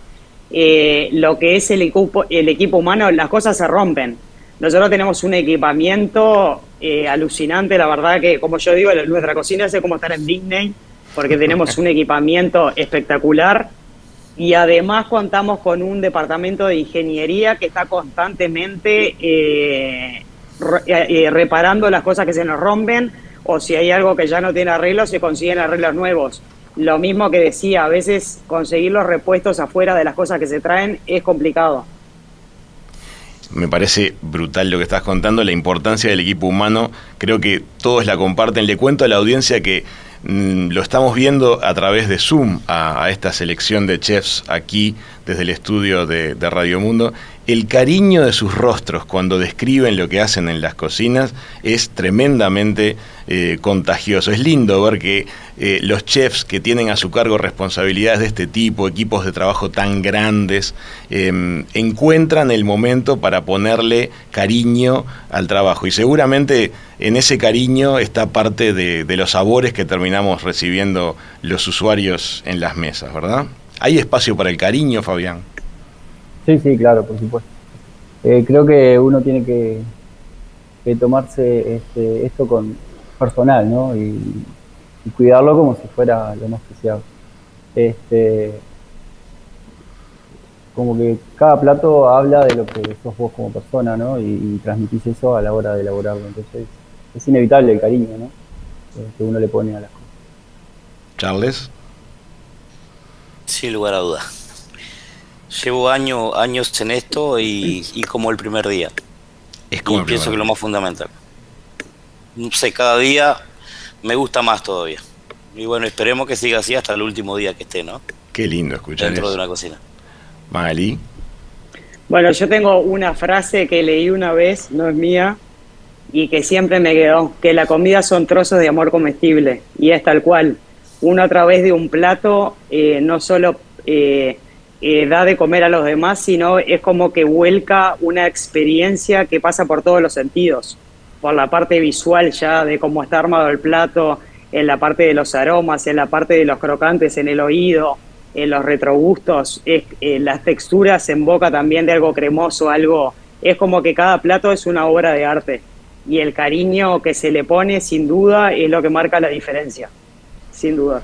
[SPEAKER 6] Eh, lo que es el equipo, el equipo humano, las cosas se rompen. Nosotros tenemos un equipamiento eh, alucinante, la verdad que, como yo digo, nuestra cocina es como estar en Disney, porque tenemos un equipamiento espectacular y además contamos con un departamento de ingeniería que está constantemente eh, eh, reparando las cosas que se nos rompen o si hay algo que ya no tiene arreglo, se consiguen arreglos nuevos. Lo mismo que decía, a veces conseguir los repuestos afuera de las cosas que se traen es complicado.
[SPEAKER 2] Me parece brutal lo que estás contando, la importancia del equipo humano, creo que todos la comparten. Le cuento a la audiencia que mm, lo estamos viendo a través de Zoom a, esta selección de chefs aquí desde el estudio de, de Radio Mundo el cariño de sus rostros cuando describen lo que hacen en las cocinas es tremendamente eh, contagioso. Es lindo ver que eh, los chefs que tienen a su cargo responsabilidades de este tipo, equipos de trabajo tan grandes, em, encuentran el momento para ponerle cariño al trabajo. Y seguramente en ese cariño está parte de, de los sabores que terminamos recibiendo los usuarios en las mesas, ¿verdad? ¿Hay espacio para el cariño, Fabián?
[SPEAKER 4] Sí, sí, claro, por supuesto. Eh, creo que uno tiene que, tomarse este, esto con personal, ¿no? Y, cuidarlo como si fuera lo más preciado. Este, como que cada plato habla de lo que sos vos como persona, ¿no? Y, transmitís eso a la hora de elaborarlo. Entonces, es inevitable el cariño, ¿no? Eh, que uno le pone a las cosas.
[SPEAKER 2] Charles.
[SPEAKER 5] Sin lugar a dudas. Llevo años años en esto y, como el primer día.
[SPEAKER 2] Es como
[SPEAKER 5] y pienso que lo más fundamental. No sé, cada día me gusta más todavía. Y bueno, esperemos que siga así hasta el último día que esté, ¿no?
[SPEAKER 2] Qué lindo escuchar
[SPEAKER 5] Dentro de una cocina.
[SPEAKER 2] Mali.
[SPEAKER 6] Bueno, yo tengo una frase que leí una vez, no es mía, y que siempre me quedó, que la comida son trozos de amor comestible, y es tal cual. Uno a través de un plato eh, no solo eh, eh, da de comer a los demás, sino es como que vuelca una experiencia que pasa por todos los sentidos, por la parte visual ya de cómo está armado el plato, en la parte de los aromas, en la parte de los crocantes, en el oído, en los retrogustos, es, en las texturas en boca también de algo cremoso, algo, es como que cada plato es una obra de arte y el cariño que se le pone sin duda es lo que marca la diferencia, sin dudas.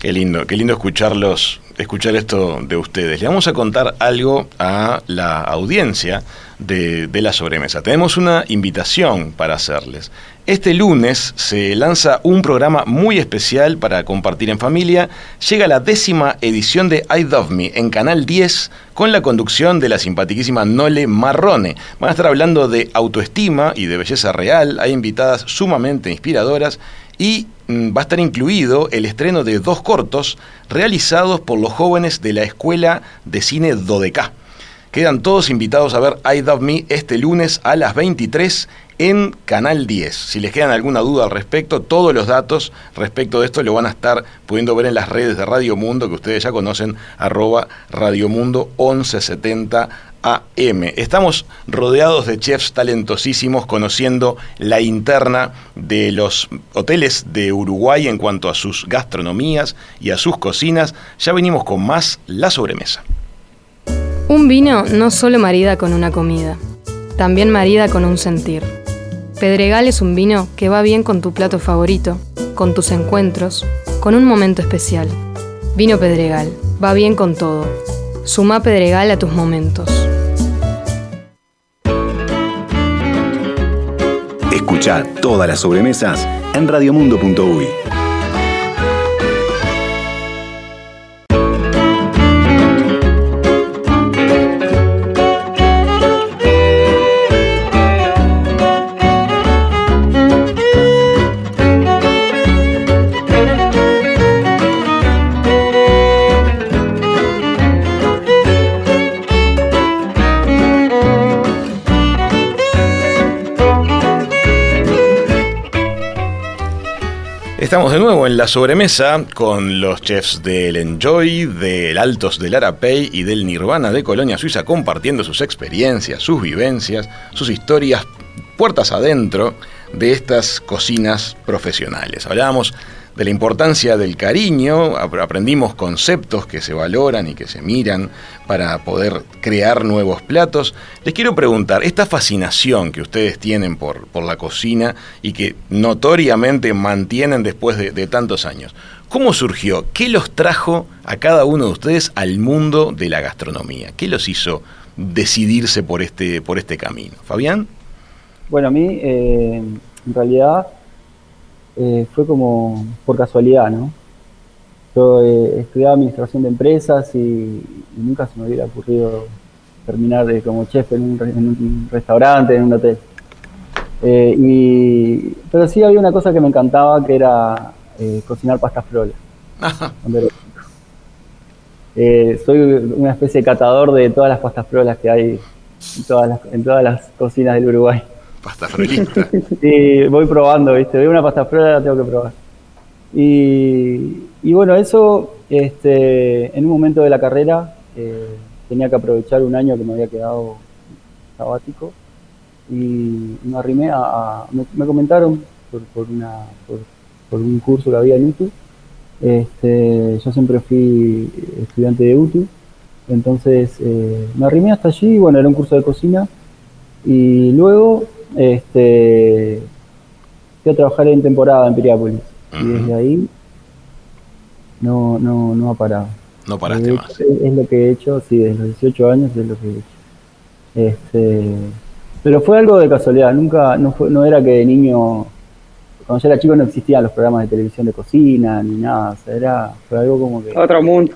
[SPEAKER 2] Qué lindo, qué lindo escucharlos, escuchar esto de ustedes. Le vamos a contar algo a la audiencia de, de, la sobremesa. Tenemos una invitación para hacerles. Este lunes se lanza un programa muy especial para compartir en familia. Llega la décima edición de I Love Me en Canal 10 con la conducción de la simpatiquísima Nole Marrone. Van a estar hablando de autoestima y de belleza real. Hay invitadas sumamente inspiradoras y mm, va a estar incluido el estreno de dos cortos realizados por los jóvenes de la Escuela de Cine Dodeca. Quedan todos invitados a ver I Love Me este lunes a las 23 en Canal 10. Si les quedan alguna duda al respecto, todos los datos respecto de esto lo van a estar pudiendo ver en las redes de Radio Mundo, que ustedes ya conocen, arroba Radio Mundo 1170 AM. Estamos rodeados de chefs talentosísimos conociendo la interna de los hoteles de Uruguay en cuanto a sus gastronomías y a sus cocinas. Ya venimos con más La Sobremesa.
[SPEAKER 8] Un vino no solo marida con una comida, también marida con un sentir. Pedregal es un vino que va bien con tu plato favorito, con tus encuentros, con un momento especial. Vino Pedregal, va bien con todo. Suma Pedregal a tus momentos.
[SPEAKER 1] Escucha todas las sobremesas en radiomundo.uy.
[SPEAKER 2] Estamos de nuevo en la sobremesa con los chefs del Enjoy, del Altos del Arapey y del Nirvana de Colonia Suiza compartiendo sus experiencias, sus vivencias, sus historias puertas adentro de estas cocinas profesionales. Hablábamos de la importancia del cariño, aprendimos conceptos que se valoran y que se miran para poder crear nuevos platos. Les quiero preguntar, esta fascinación que ustedes tienen por, por la cocina y que notoriamente mantienen después de, tantos años, ¿cómo surgió? ¿Qué los trajo a cada uno de ustedes al mundo de la gastronomía? ¿Qué los hizo decidirse por este, por este camino? Fabián.
[SPEAKER 4] Bueno, a mí eh, en realidad eh, fue como por casualidad, ¿no? Yo eh, estudiaba administración de empresas y, nunca se me hubiera ocurrido terminar como chef en un, restaurante, en un hotel. y, pero sí había una cosa que me encantaba que era cocinar pastas frolas. soy una especie de catador de todas las pastas frolas que hay en todas las cocinas del Uruguay.
[SPEAKER 2] Pasta frolista.
[SPEAKER 4] sí, voy probando, ¿viste? Veo una pasta frola, la tengo que probar. Y, bueno, eso este, en un momento de la carrera eh, tenía que aprovechar un año que me había quedado sabático y me arrimé a. me, comentaron por, una, por, un curso que había en YouTube Este, yo siempre fui estudiante de UTU, entonces eh, me arrimé hasta allí, bueno, era un curso de cocina, y luego este, fui a trabajar en temporada en Piriápolis, y desde ahí no, no, no ha parado.
[SPEAKER 2] No paraste
[SPEAKER 4] Es-
[SPEAKER 2] más.
[SPEAKER 4] Es, lo que he hecho, sí, desde los 18 años es lo que he hecho. Este, pero fue algo de casualidad, nunca, no, fue, no era que de niño, cuando yo era chico no existían los programas de televisión de cocina ni nada, o sea, era, fue algo como que...
[SPEAKER 6] Otro mundo.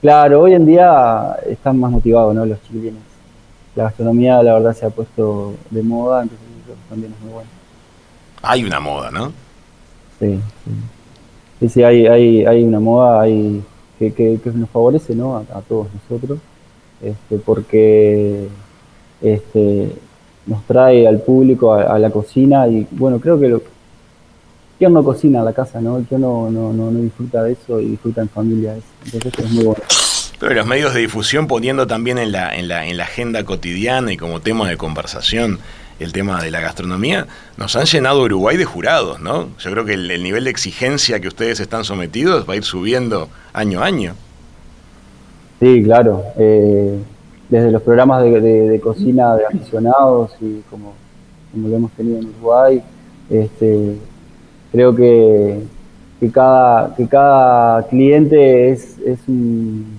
[SPEAKER 4] Claro, hoy en día están más motivados, ¿no? Los chiquilines. La gastronomía, la verdad, se ha puesto de moda, entonces eso también es muy bueno.
[SPEAKER 2] Hay una moda, ¿no?
[SPEAKER 4] Sí, sí. Sí, sí, hay, hay, hay una moda hay, que, que, que nos favorece, ¿no? A, a todos nosotros, este, porque este, nos trae al público a, a la cocina y, bueno, creo que lo, ¿quién no cocina en la casa, no? ¿Quién no, no, no, no disfruta de eso y disfruta en familia eso? Entonces es muy bueno.
[SPEAKER 2] Pero los medios de difusión poniendo también en la, en la, en la agenda cotidiana y como tema de conversación el tema de la gastronomía, nos han llenado Uruguay de jurados, ¿no? Yo creo que el, el nivel de exigencia que ustedes están sometidos va a ir subiendo año a año.
[SPEAKER 4] Sí, claro. eh, desde los programas de cocina de aficionados y como, como lo hemos tenido en Uruguay, este, creo que, que, cada, que cada cliente es, es un,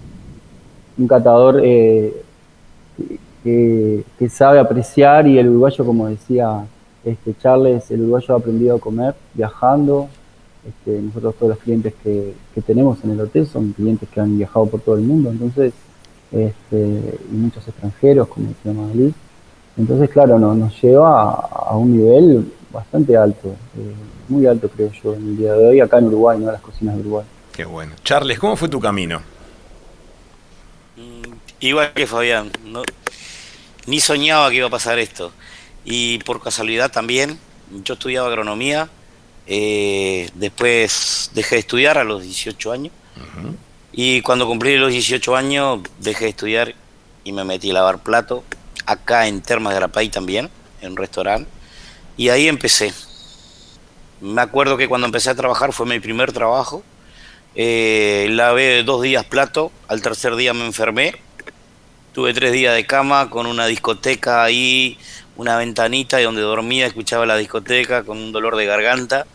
[SPEAKER 4] un catador eh, que, que sabe apreciar y el uruguayo, como decía este Charles, el uruguayo ha aprendido a comer viajando. Este, nosotros todos los clientes que, que tenemos en el hotel son clientes que han viajado por todo el mundo, entonces, este, y muchos extranjeros, como decía Magalí. Entonces, claro, no- nos lleva a, a un nivel bastante alto, eh, muy alto creo yo en el día de hoy, acá en Uruguay, no las cocinas de Uruguay.
[SPEAKER 2] Qué bueno. Charles, ¿cómo fue tu camino?
[SPEAKER 5] Igual que Fabián, no, ni soñaba que iba a pasar esto. Y por casualidad también, yo estudiaba agronomía, eh, después dejé de estudiar a los 18 años. Y cuando cumplí los 18 años, dejé de estudiar y me metí a lavar plato, acá en Termas de Arapay también, en un restaurante. Y ahí empecé. Me acuerdo que cuando empecé a trabajar fue mi primer trabajo. Eh, lavé dos días plato, al tercer día me enfermé. Tuve tres días de cama con una discoteca ahí, una ventanita y donde dormía, escuchaba la discoteca con un dolor de garganta.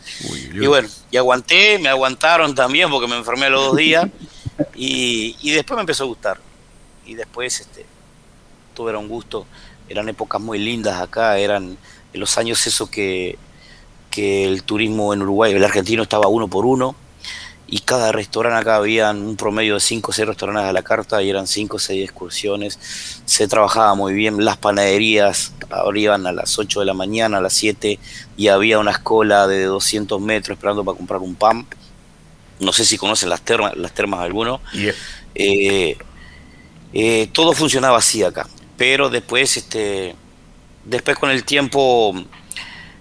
[SPEAKER 5] Y bueno, y aguanté, me aguantaron también porque me enfermé a los dos días. Y, y después me empezó a gustar. Y después este, todo era un gusto. Eran épocas muy lindas acá, eran en los años esos que, que el turismo en Uruguay, el argentino estaba uno por uno. Y cada restaurante acá habían un promedio de 5 o 6 restaurantes a la carta y eran 5 o 6 excursiones. Se trabajaba muy bien. Las panaderías abrían a las 8 de la mañana, a las 7 y había una escola de 200 metros esperando para comprar un pan. No sé si conocen las termas, las termas alguno.
[SPEAKER 2] Y es-
[SPEAKER 5] Eh, eh, todo funcionaba así acá. Pero después, este, después con el tiempo,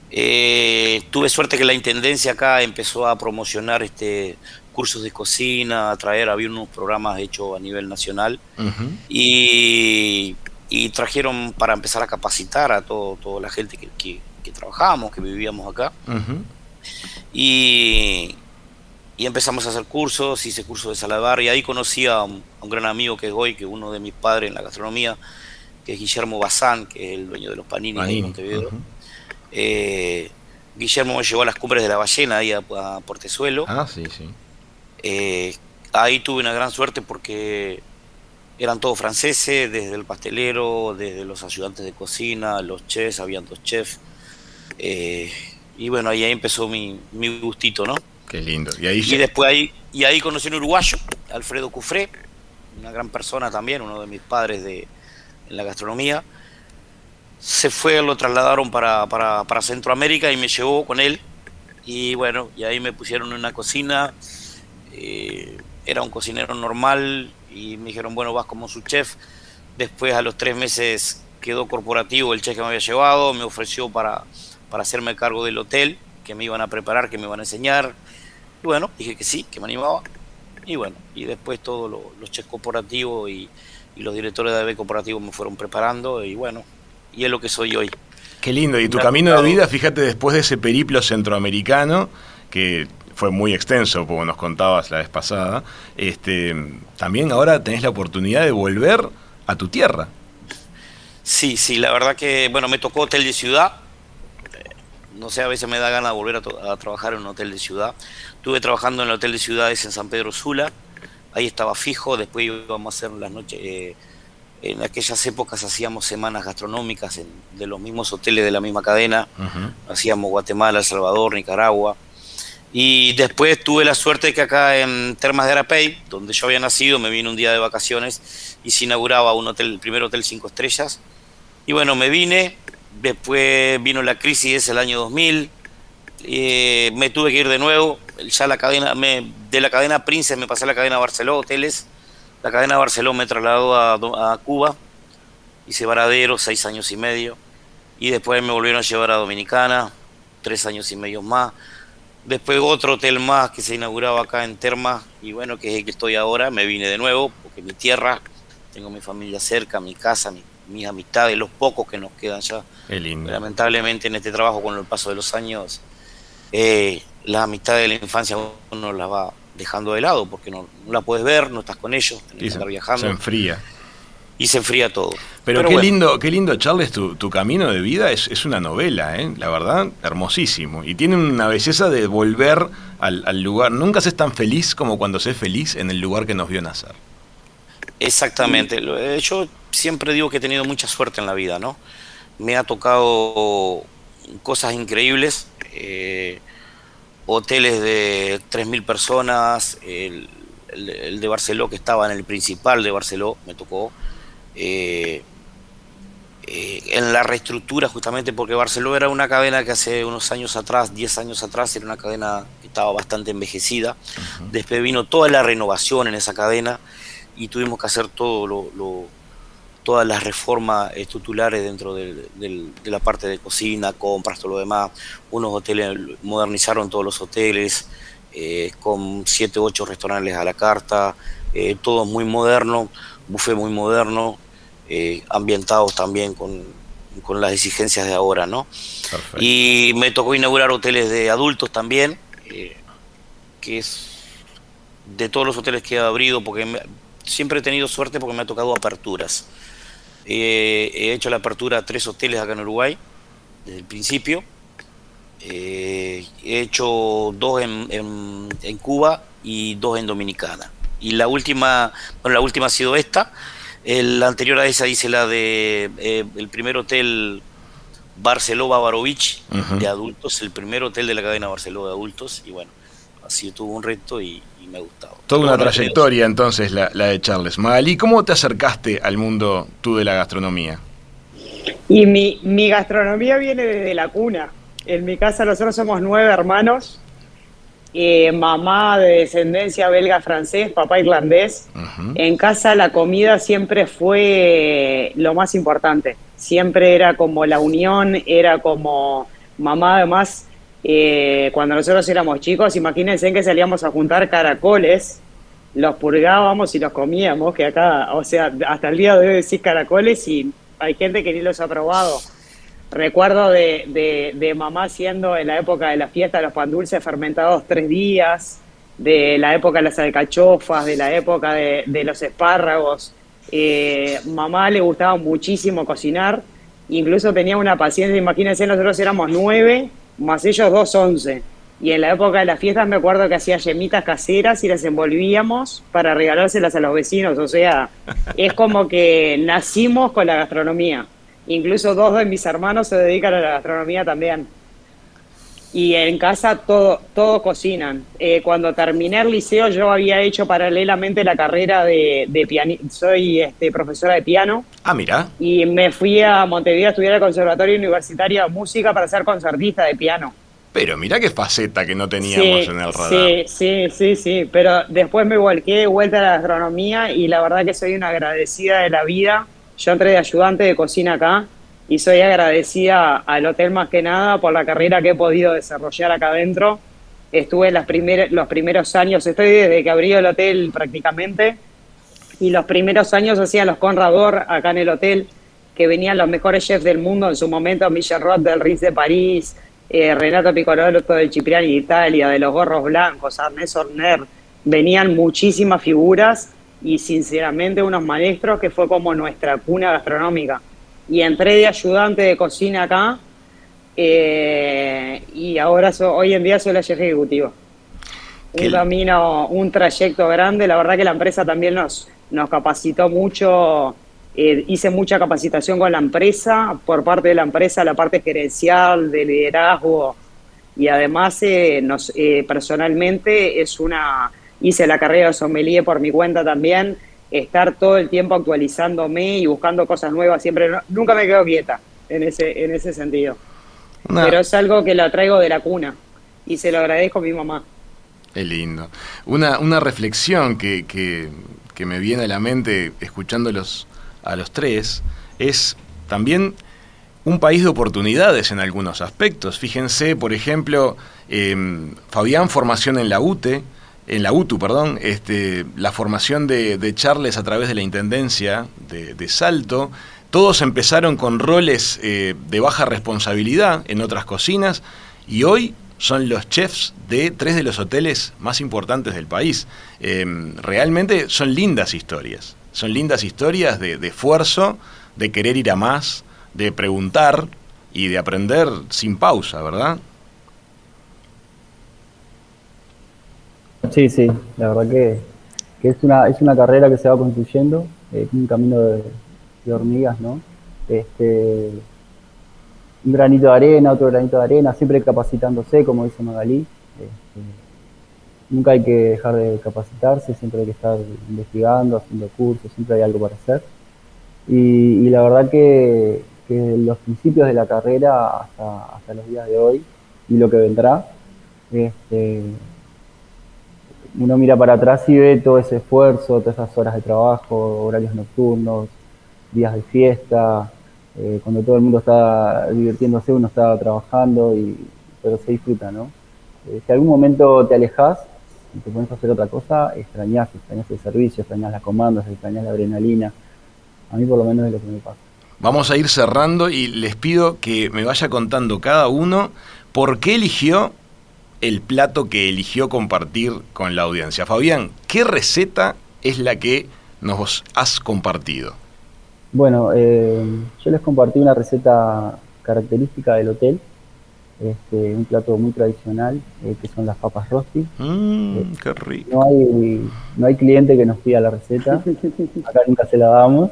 [SPEAKER 5] eh, tuve suerte que la intendencia acá empezó a promocionar este cursos de cocina, a traer, había unos programas hechos a nivel nacional y, y trajeron para empezar a capacitar a todo, toda la gente que, que, que trabajábamos, que vivíamos acá. Y, y empezamos a hacer cursos, hice cursos de salabar y ahí conocí a un, a un gran amigo que es hoy, que es uno de mis padres en la gastronomía, que es Guillermo Bazán, que es el dueño de los Panini,
[SPEAKER 2] Panini,
[SPEAKER 5] Montevideo. Eh, Guillermo me llevó a las cumbres de la ballena, ahí a, a Portezuelo.
[SPEAKER 2] Ah, sí, sí.
[SPEAKER 5] Eh, ahí tuve una gran suerte porque eran todos franceses, desde el pastelero, desde los ayudantes de cocina, los chefs, habían dos chefs. Eh, y bueno, ahí, ahí empezó mi, mi gustito, ¿no?
[SPEAKER 2] Qué lindo. Y ahí
[SPEAKER 5] Y después ahí, y ahí conocí un uruguayo, Alfredo Cufré, una gran persona también, uno de mis padres de, en la gastronomía. Se fue, lo trasladaron para, para, para Centroamérica y me llevó con él. Y bueno, y ahí me pusieron en una cocina. Eh, era un cocinero normal y me dijeron, bueno, vas como su chef. Después a los tres meses quedó corporativo el chef que me había llevado, me ofreció para, para hacerme cargo del hotel, que me iban a preparar, que me iban a enseñar. Y bueno, dije que sí, que me animaba. Y bueno, y después todos lo- los chefs corporativos y, y los directores de AV corporativo me fueron preparando y bueno, y es lo que soy hoy.
[SPEAKER 2] Qué lindo. Y tu camino de vida, fíjate, después de ese periplo centroamericano, que fue muy extenso, como nos contabas la vez pasada. Este, también ahora tenés la oportunidad de volver a tu tierra.
[SPEAKER 5] Sí, sí, la verdad que, bueno, me tocó hotel de ciudad. No sé, a veces me da ganas de volver a, trabajar en un hotel de ciudad. Estuve trabajando en el hotel de ciudades en San Pedro Sula. Ahí estaba fijo, después íbamos a hacer las noches... Eh, en aquellas épocas hacíamos semanas gastronómicas de los mismos hoteles de la misma cadena. Hacíamos Guatemala, El Salvador, Nicaragua. Y después tuve la suerte de que acá en Termas de Arapey, donde yo había nacido, me vine un día de vacaciones y se inauguraba un hotel, el primer hotel cinco estrellas. Y bueno, me vine, después vino la crisis el año 2000, eh, me tuve que ir de nuevo, ya la cadena, me, de la cadena Prince me pasé a la cadena Barceló Hoteles, la cadena Barceló me trasladó a, Cuba, hice varadero seis años y medio, y después me volvieron a llevar a Dominicana, tres años y medio más. Después otro hotel más que se inauguraba acá en Terma, y bueno, que es el que estoy ahora, me vine de nuevo, porque mi tierra, tengo mi familia cerca, mi casa, mis amistades, los pocos que nos quedan ya. Lamentablemente en este trabajo, con el paso de los años, eh, las amistades de la infancia uno las va dejando de lado porque no, la puedes ver, no estás con ellos, tenés que estar viajando.
[SPEAKER 2] Se enfría.
[SPEAKER 5] Y se enfría todo.
[SPEAKER 2] Pero, qué lindo, qué lindo, Charles, tu, tu camino de vida es, es, una novela, ¿eh? la verdad, hermosísimo. Y tiene una belleza de volver al, al lugar. Nunca se es tan feliz como cuando se es feliz en el lugar que nos vio nacer.
[SPEAKER 5] Exactamente. Yo siempre digo que he tenido mucha suerte en la vida, ¿no? Me ha tocado cosas increíbles. Eh, hoteles de 3.000 personas, el, de Barceló que estaba en el principal de Barceló, me tocó. Eh, eh, en la reestructura justamente porque Barceló era una cadena que hace unos años atrás, 10 años atrás, era una cadena que estaba bastante envejecida. Después vino toda la renovación en esa cadena y tuvimos que hacer todo lo todas las reformas estructurales dentro de, la parte de cocina, compras, todo lo demás. Unos hoteles modernizaron todos los hoteles eh, con 7 u 8 restaurantes a la carta, eh, todo muy moderno, buffet muy moderno, eh, ambientados también con, las exigencias de ahora, ¿no? Y me tocó inaugurar hoteles de adultos también, que es de todos los hoteles que he abrido, porque siempre he tenido suerte porque me ha tocado aperturas. Eh, he hecho la apertura a tres hoteles acá en Uruguay, desde el principio. Eh, he hecho dos en, en, Cuba y dos en Dominicana. Y la última, bueno, la última ha sido esta. La anterior a esa hice la de eh, el primer hotel Barceló Bavarovich de adultos, el primer hotel de la cadena Barceló de adultos. Y bueno, así tuvo un reto y, me ha gustado.
[SPEAKER 2] Toda una trayectoria entonces la, de Charles. Magali, ¿cómo te acercaste al mundo tú de la gastronomía?
[SPEAKER 6] Y mi, mi gastronomía viene desde la cuna. En mi casa nosotros somos nueve hermanos, eh, mamá de descendencia belga-francés, papá irlandés. En casa la comida siempre fue lo más importante. Siempre era como la unión, era como mamá además eh, cuando nosotros éramos chicos, imagínense que salíamos a juntar caracoles, los purgábamos y los comíamos, que acá, o sea, hasta el día de hoy decís caracoles y hay gente que ni los ha probado. Recuerdo de, de, mamá siendo en la época de la fiesta de los pan dulces fermentados tres días, de la época de las alcachofas, de la época de, los espárragos. Eh, mamá le gustaba muchísimo cocinar, incluso tenía una paciencia, imagínense, nosotros éramos nueve más ellos dos once. Y en la época de las fiestas me acuerdo que hacía yemitas caseras y las envolvíamos para regalárselas a los vecinos. O sea, es como que nacimos con la gastronomía. Incluso dos de mis hermanos se dedican a la gastronomía también. Y en casa todo, todo cocinan. Eh, cuando terminé el liceo yo había hecho paralelamente la carrera de, de piano. Soy este, profesora de piano.
[SPEAKER 2] Ah, mira.
[SPEAKER 6] Y me fui a Montevideo a estudiar al Conservatorio Universitario de Música para ser concertista de piano.
[SPEAKER 2] Pero mira qué faceta que no teníamos en el radar.
[SPEAKER 6] Sí, sí, sí, sí. Pero después me volqué de vuelta a la gastronomía y la verdad que soy una agradecida de la vida. Yo entré de ayudante de cocina acá y soy agradecida al hotel más que nada por la carrera que he podido desarrollar acá adentro. Estuve las los primeros años, estoy desde que abrió el hotel prácticamente, y los primeros años hacía los Conrador acá en el hotel, que venían los mejores chefs del mundo en su momento, Michel Roth del Ritz de París, eh, Renato Picolotto del Cipriani de Italia, de los Gorros Blancos, Arnés Horner, venían muchísimas figuras y sinceramente unos maestros que fue como nuestra cuna gastronómica. Y entré de ayudante de cocina acá eh, y ahora hoy en día soy la chef ejecutiva. Un camino, un trayecto grande, la verdad que la empresa también nos, nos capacitó mucho, eh, hice mucha capacitación con la empresa, por parte de la empresa, la parte gerencial, de liderazgo, y además eh, nos, personalmente es una hice la carrera de sommelier por mi cuenta también, estar todo el tiempo actualizándome y buscando cosas nuevas, siempre, nunca me quedo quieta en ese, en ese sentido. Pero es algo que lo traigo de la cuna y se lo agradezco a mi mamá.
[SPEAKER 2] Es lindo. Una, una reflexión que, que, que me viene a la mente escuchándolos a los tres es también un país de oportunidades en algunos aspectos. Fíjense, por ejemplo, em, Fabián, formación en la UTE, en la UTU, perdón, este, la formación de, Charles a través de la Intendencia de, Salto, todos empezaron con roles eh, de baja responsabilidad en otras cocinas y hoy son los chefs de tres de los hoteles más importantes del país. Em, realmente son lindas historias, son lindas historias de esfuerzo, de querer ir a más, de preguntar y de aprender sin pausa, ¿verdad?
[SPEAKER 4] Sí, sí, la verdad que, es, una, es una carrera que se va construyendo, eh, un camino de, hormigas, ¿no? Este, un granito de arena, otro granito de arena, siempre capacitándose, como dice Magalí. Este, nunca hay que dejar de capacitarse, siempre hay que estar investigando, haciendo cursos, siempre hay algo para hacer. Y, la verdad que, los principios de la carrera hasta, hasta los días de hoy y lo que vendrá, este, uno mira para atrás y ve todo ese esfuerzo, todas esas horas de trabajo, horarios nocturnos, días de fiesta, eh, cuando todo el mundo está divirtiéndose, uno está trabajando, y, pero se disfruta, ¿no? Eh, si algún momento te alejas y te pones a hacer otra cosa, extrañas, extrañas el servicio, extrañas las comandos, extrañas la adrenalina. A mí por lo menos es lo que me pasa.
[SPEAKER 2] Vamos a ir cerrando y les pido que me vaya contando cada uno por qué eligió el plato que eligió compartir con la audiencia. Fabián, ¿qué receta es la que nos has compartido?
[SPEAKER 4] Bueno, eh, yo les compartí una receta característica del hotel, este, un plato muy tradicional, eh, que son las papas rosti.
[SPEAKER 2] Mmm, qué rico.
[SPEAKER 4] No hay, no hay cliente que nos pida la receta, acá nunca se la damos,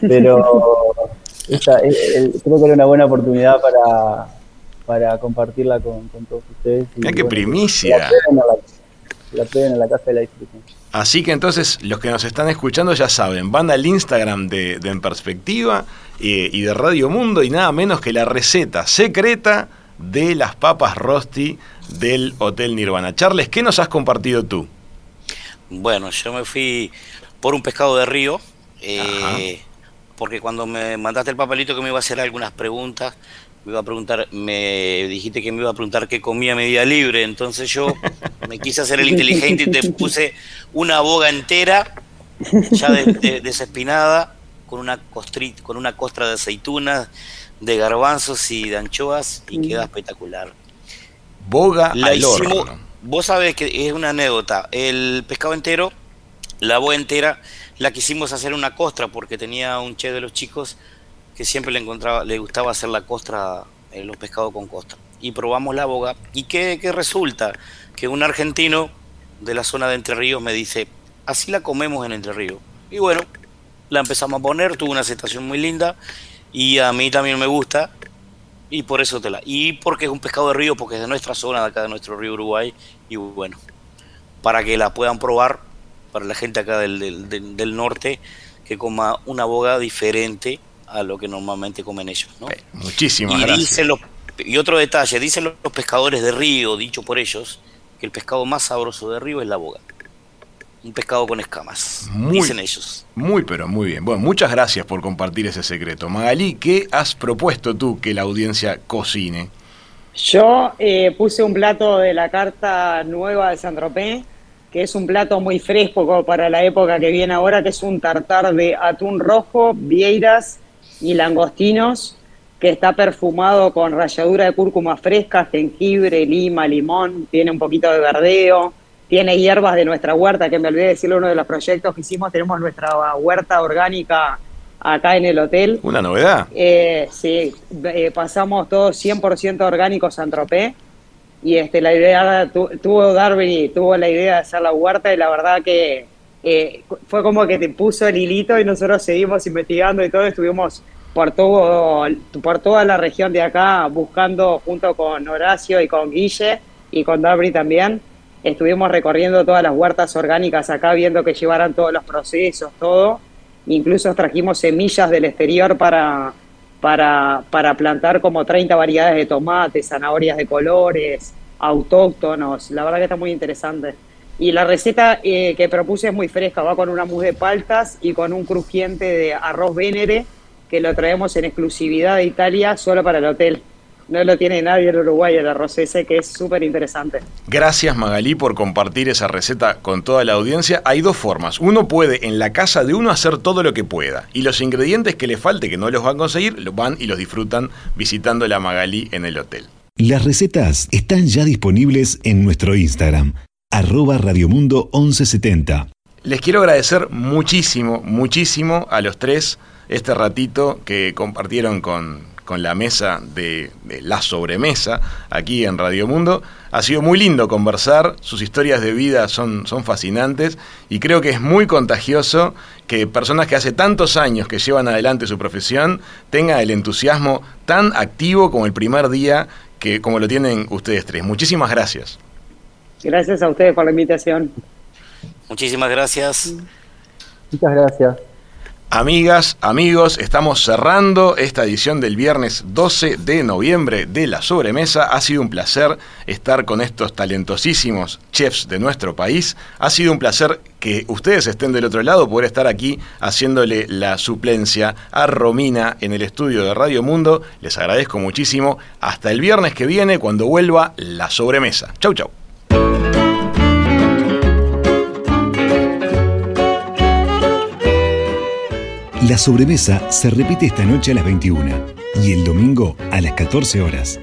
[SPEAKER 4] pero esta, creo que era una buena oportunidad para, para compartirla con, todos ustedes.
[SPEAKER 2] Y, ¡Qué primicia!
[SPEAKER 4] La prueben en la casa de la disfruten.
[SPEAKER 2] Así que entonces los que nos están escuchando ya saben, van al Instagram de, En Perspectiva eh, y de Radio Mundo y nada menos que la receta secreta de las papas rosti del Hotel Nirvana. Charles, ¿qué nos has compartido tú?
[SPEAKER 5] Bueno, yo me fui por un pescado de río, eh, porque cuando me mandaste el papelito que me iba a hacer algunas preguntas, me iba a preguntar, me dijiste que me iba a preguntar qué comía media libre, entonces yo me quise hacer el inteligente y te puse una boga entera, ya desespinada, con una costrit, con una costra de aceitunas, de garbanzos y de anchoas, y queda espectacular.
[SPEAKER 2] Boga
[SPEAKER 5] la hicimos, Vos sabés que es una anécdota, el pescado entero, la boga entera, la quisimos hacer una costra porque tenía un che de los chicos que siempre le encontraba, le gustaba hacer la costra, eh, los pescados con costra. Y probamos la boga. ¿Y qué, resulta? Que un argentino de la zona de Entre Ríos me dice, así la comemos en Entre Ríos. Y bueno, la empezamos a poner, tuvo una aceptación muy linda y a mí también me gusta y por eso te la... Y porque es un pescado de río, porque es de nuestra zona, de acá de nuestro río Uruguay y bueno, para que la puedan probar, para la gente acá del, del, del norte, que coma una boga diferente a lo que normalmente comen ellos. ¿no?
[SPEAKER 2] Muchísimas
[SPEAKER 5] y
[SPEAKER 2] gracias.
[SPEAKER 5] y otro detalle, dicen los pescadores de río, dicho por ellos, que el pescado más sabroso de río es la boga. Un pescado con escamas, dicen ellos.
[SPEAKER 2] Muy, pero muy bien. Bueno, muchas gracias por compartir ese secreto. Magalí, ¿qué has propuesto tú que la audiencia cocine?
[SPEAKER 6] Yo eh, puse un plato de la carta nueva de San Tropez, que es un plato muy fresco para la época que viene ahora, que es un tartar de atún rojo, vieiras, y langostinos que está perfumado con ralladura de cúrcuma fresca, jengibre, lima, limón, tiene un poquito de verdeo, tiene hierbas de nuestra huerta, que me olvidé decirle uno de los proyectos que hicimos, tenemos nuestra huerta orgánica acá en el hotel.
[SPEAKER 2] Una novedad.
[SPEAKER 6] Eh, sí, eh, pasamos todos 100% orgánicos a Antropé y este, la idea, tuvo Darby, tuvo la idea de hacer la huerta y la verdad que eh, fue como que te puso el hilito y nosotros seguimos investigando y todo, estuvimos por, todo, por toda la región de acá buscando junto con Horacio y con Guille y con Darby también Estuvimos recorriendo todas las huertas orgánicas acá, viendo que llevaran todos los procesos, todo. Incluso trajimos semillas del exterior para, para, para plantar como 30 variedades de tomates, zanahorias de colores, autóctonos. La verdad que está muy interesante. Y la receta eh, que propuse es muy fresca, va con una mousse de paltas y con un crujiente de arroz venere que lo traemos en exclusividad de Italia solo para el hotel no lo tiene nadie en Uruguay el arroz ese, que es súper interesante.
[SPEAKER 2] Gracias Magalí por compartir esa receta con toda la audiencia. Hay dos formas. Uno puede en la casa de uno hacer todo lo que pueda y los ingredientes que le falte, que no los van a conseguir, los van y los disfrutan visitando la Magalí en el hotel.
[SPEAKER 1] Las recetas están ya disponibles en nuestro Instagram, arroba radiomundo 1170.
[SPEAKER 2] Les quiero agradecer muchísimo, muchísimo a los tres este ratito que compartieron con, con la mesa de, la sobremesa aquí en Radio Mundo. Ha sido muy lindo conversar, sus historias de vida son, son fascinantes y creo que es muy contagioso que personas que hace tantos años que llevan adelante su profesión tengan el entusiasmo tan activo como el primer día que como lo tienen ustedes tres. Muchísimas gracias.
[SPEAKER 6] Gracias a ustedes por la invitación.
[SPEAKER 5] Muchísimas gracias.
[SPEAKER 4] Muchas gracias.
[SPEAKER 2] Amigas, amigos, estamos cerrando esta edición del viernes 12 de noviembre de La Sobremesa. Ha sido un placer estar con estos talentosísimos chefs de nuestro país. Ha sido un placer que ustedes estén del otro lado, poder estar aquí haciéndole la suplencia a Romina en el estudio de Radio Mundo. Les agradezco muchísimo. Hasta el viernes que viene cuando vuelva La Sobremesa. Chau, chau.
[SPEAKER 1] La sobremesa se repite esta noche a las 21 y el domingo a las 14 horas.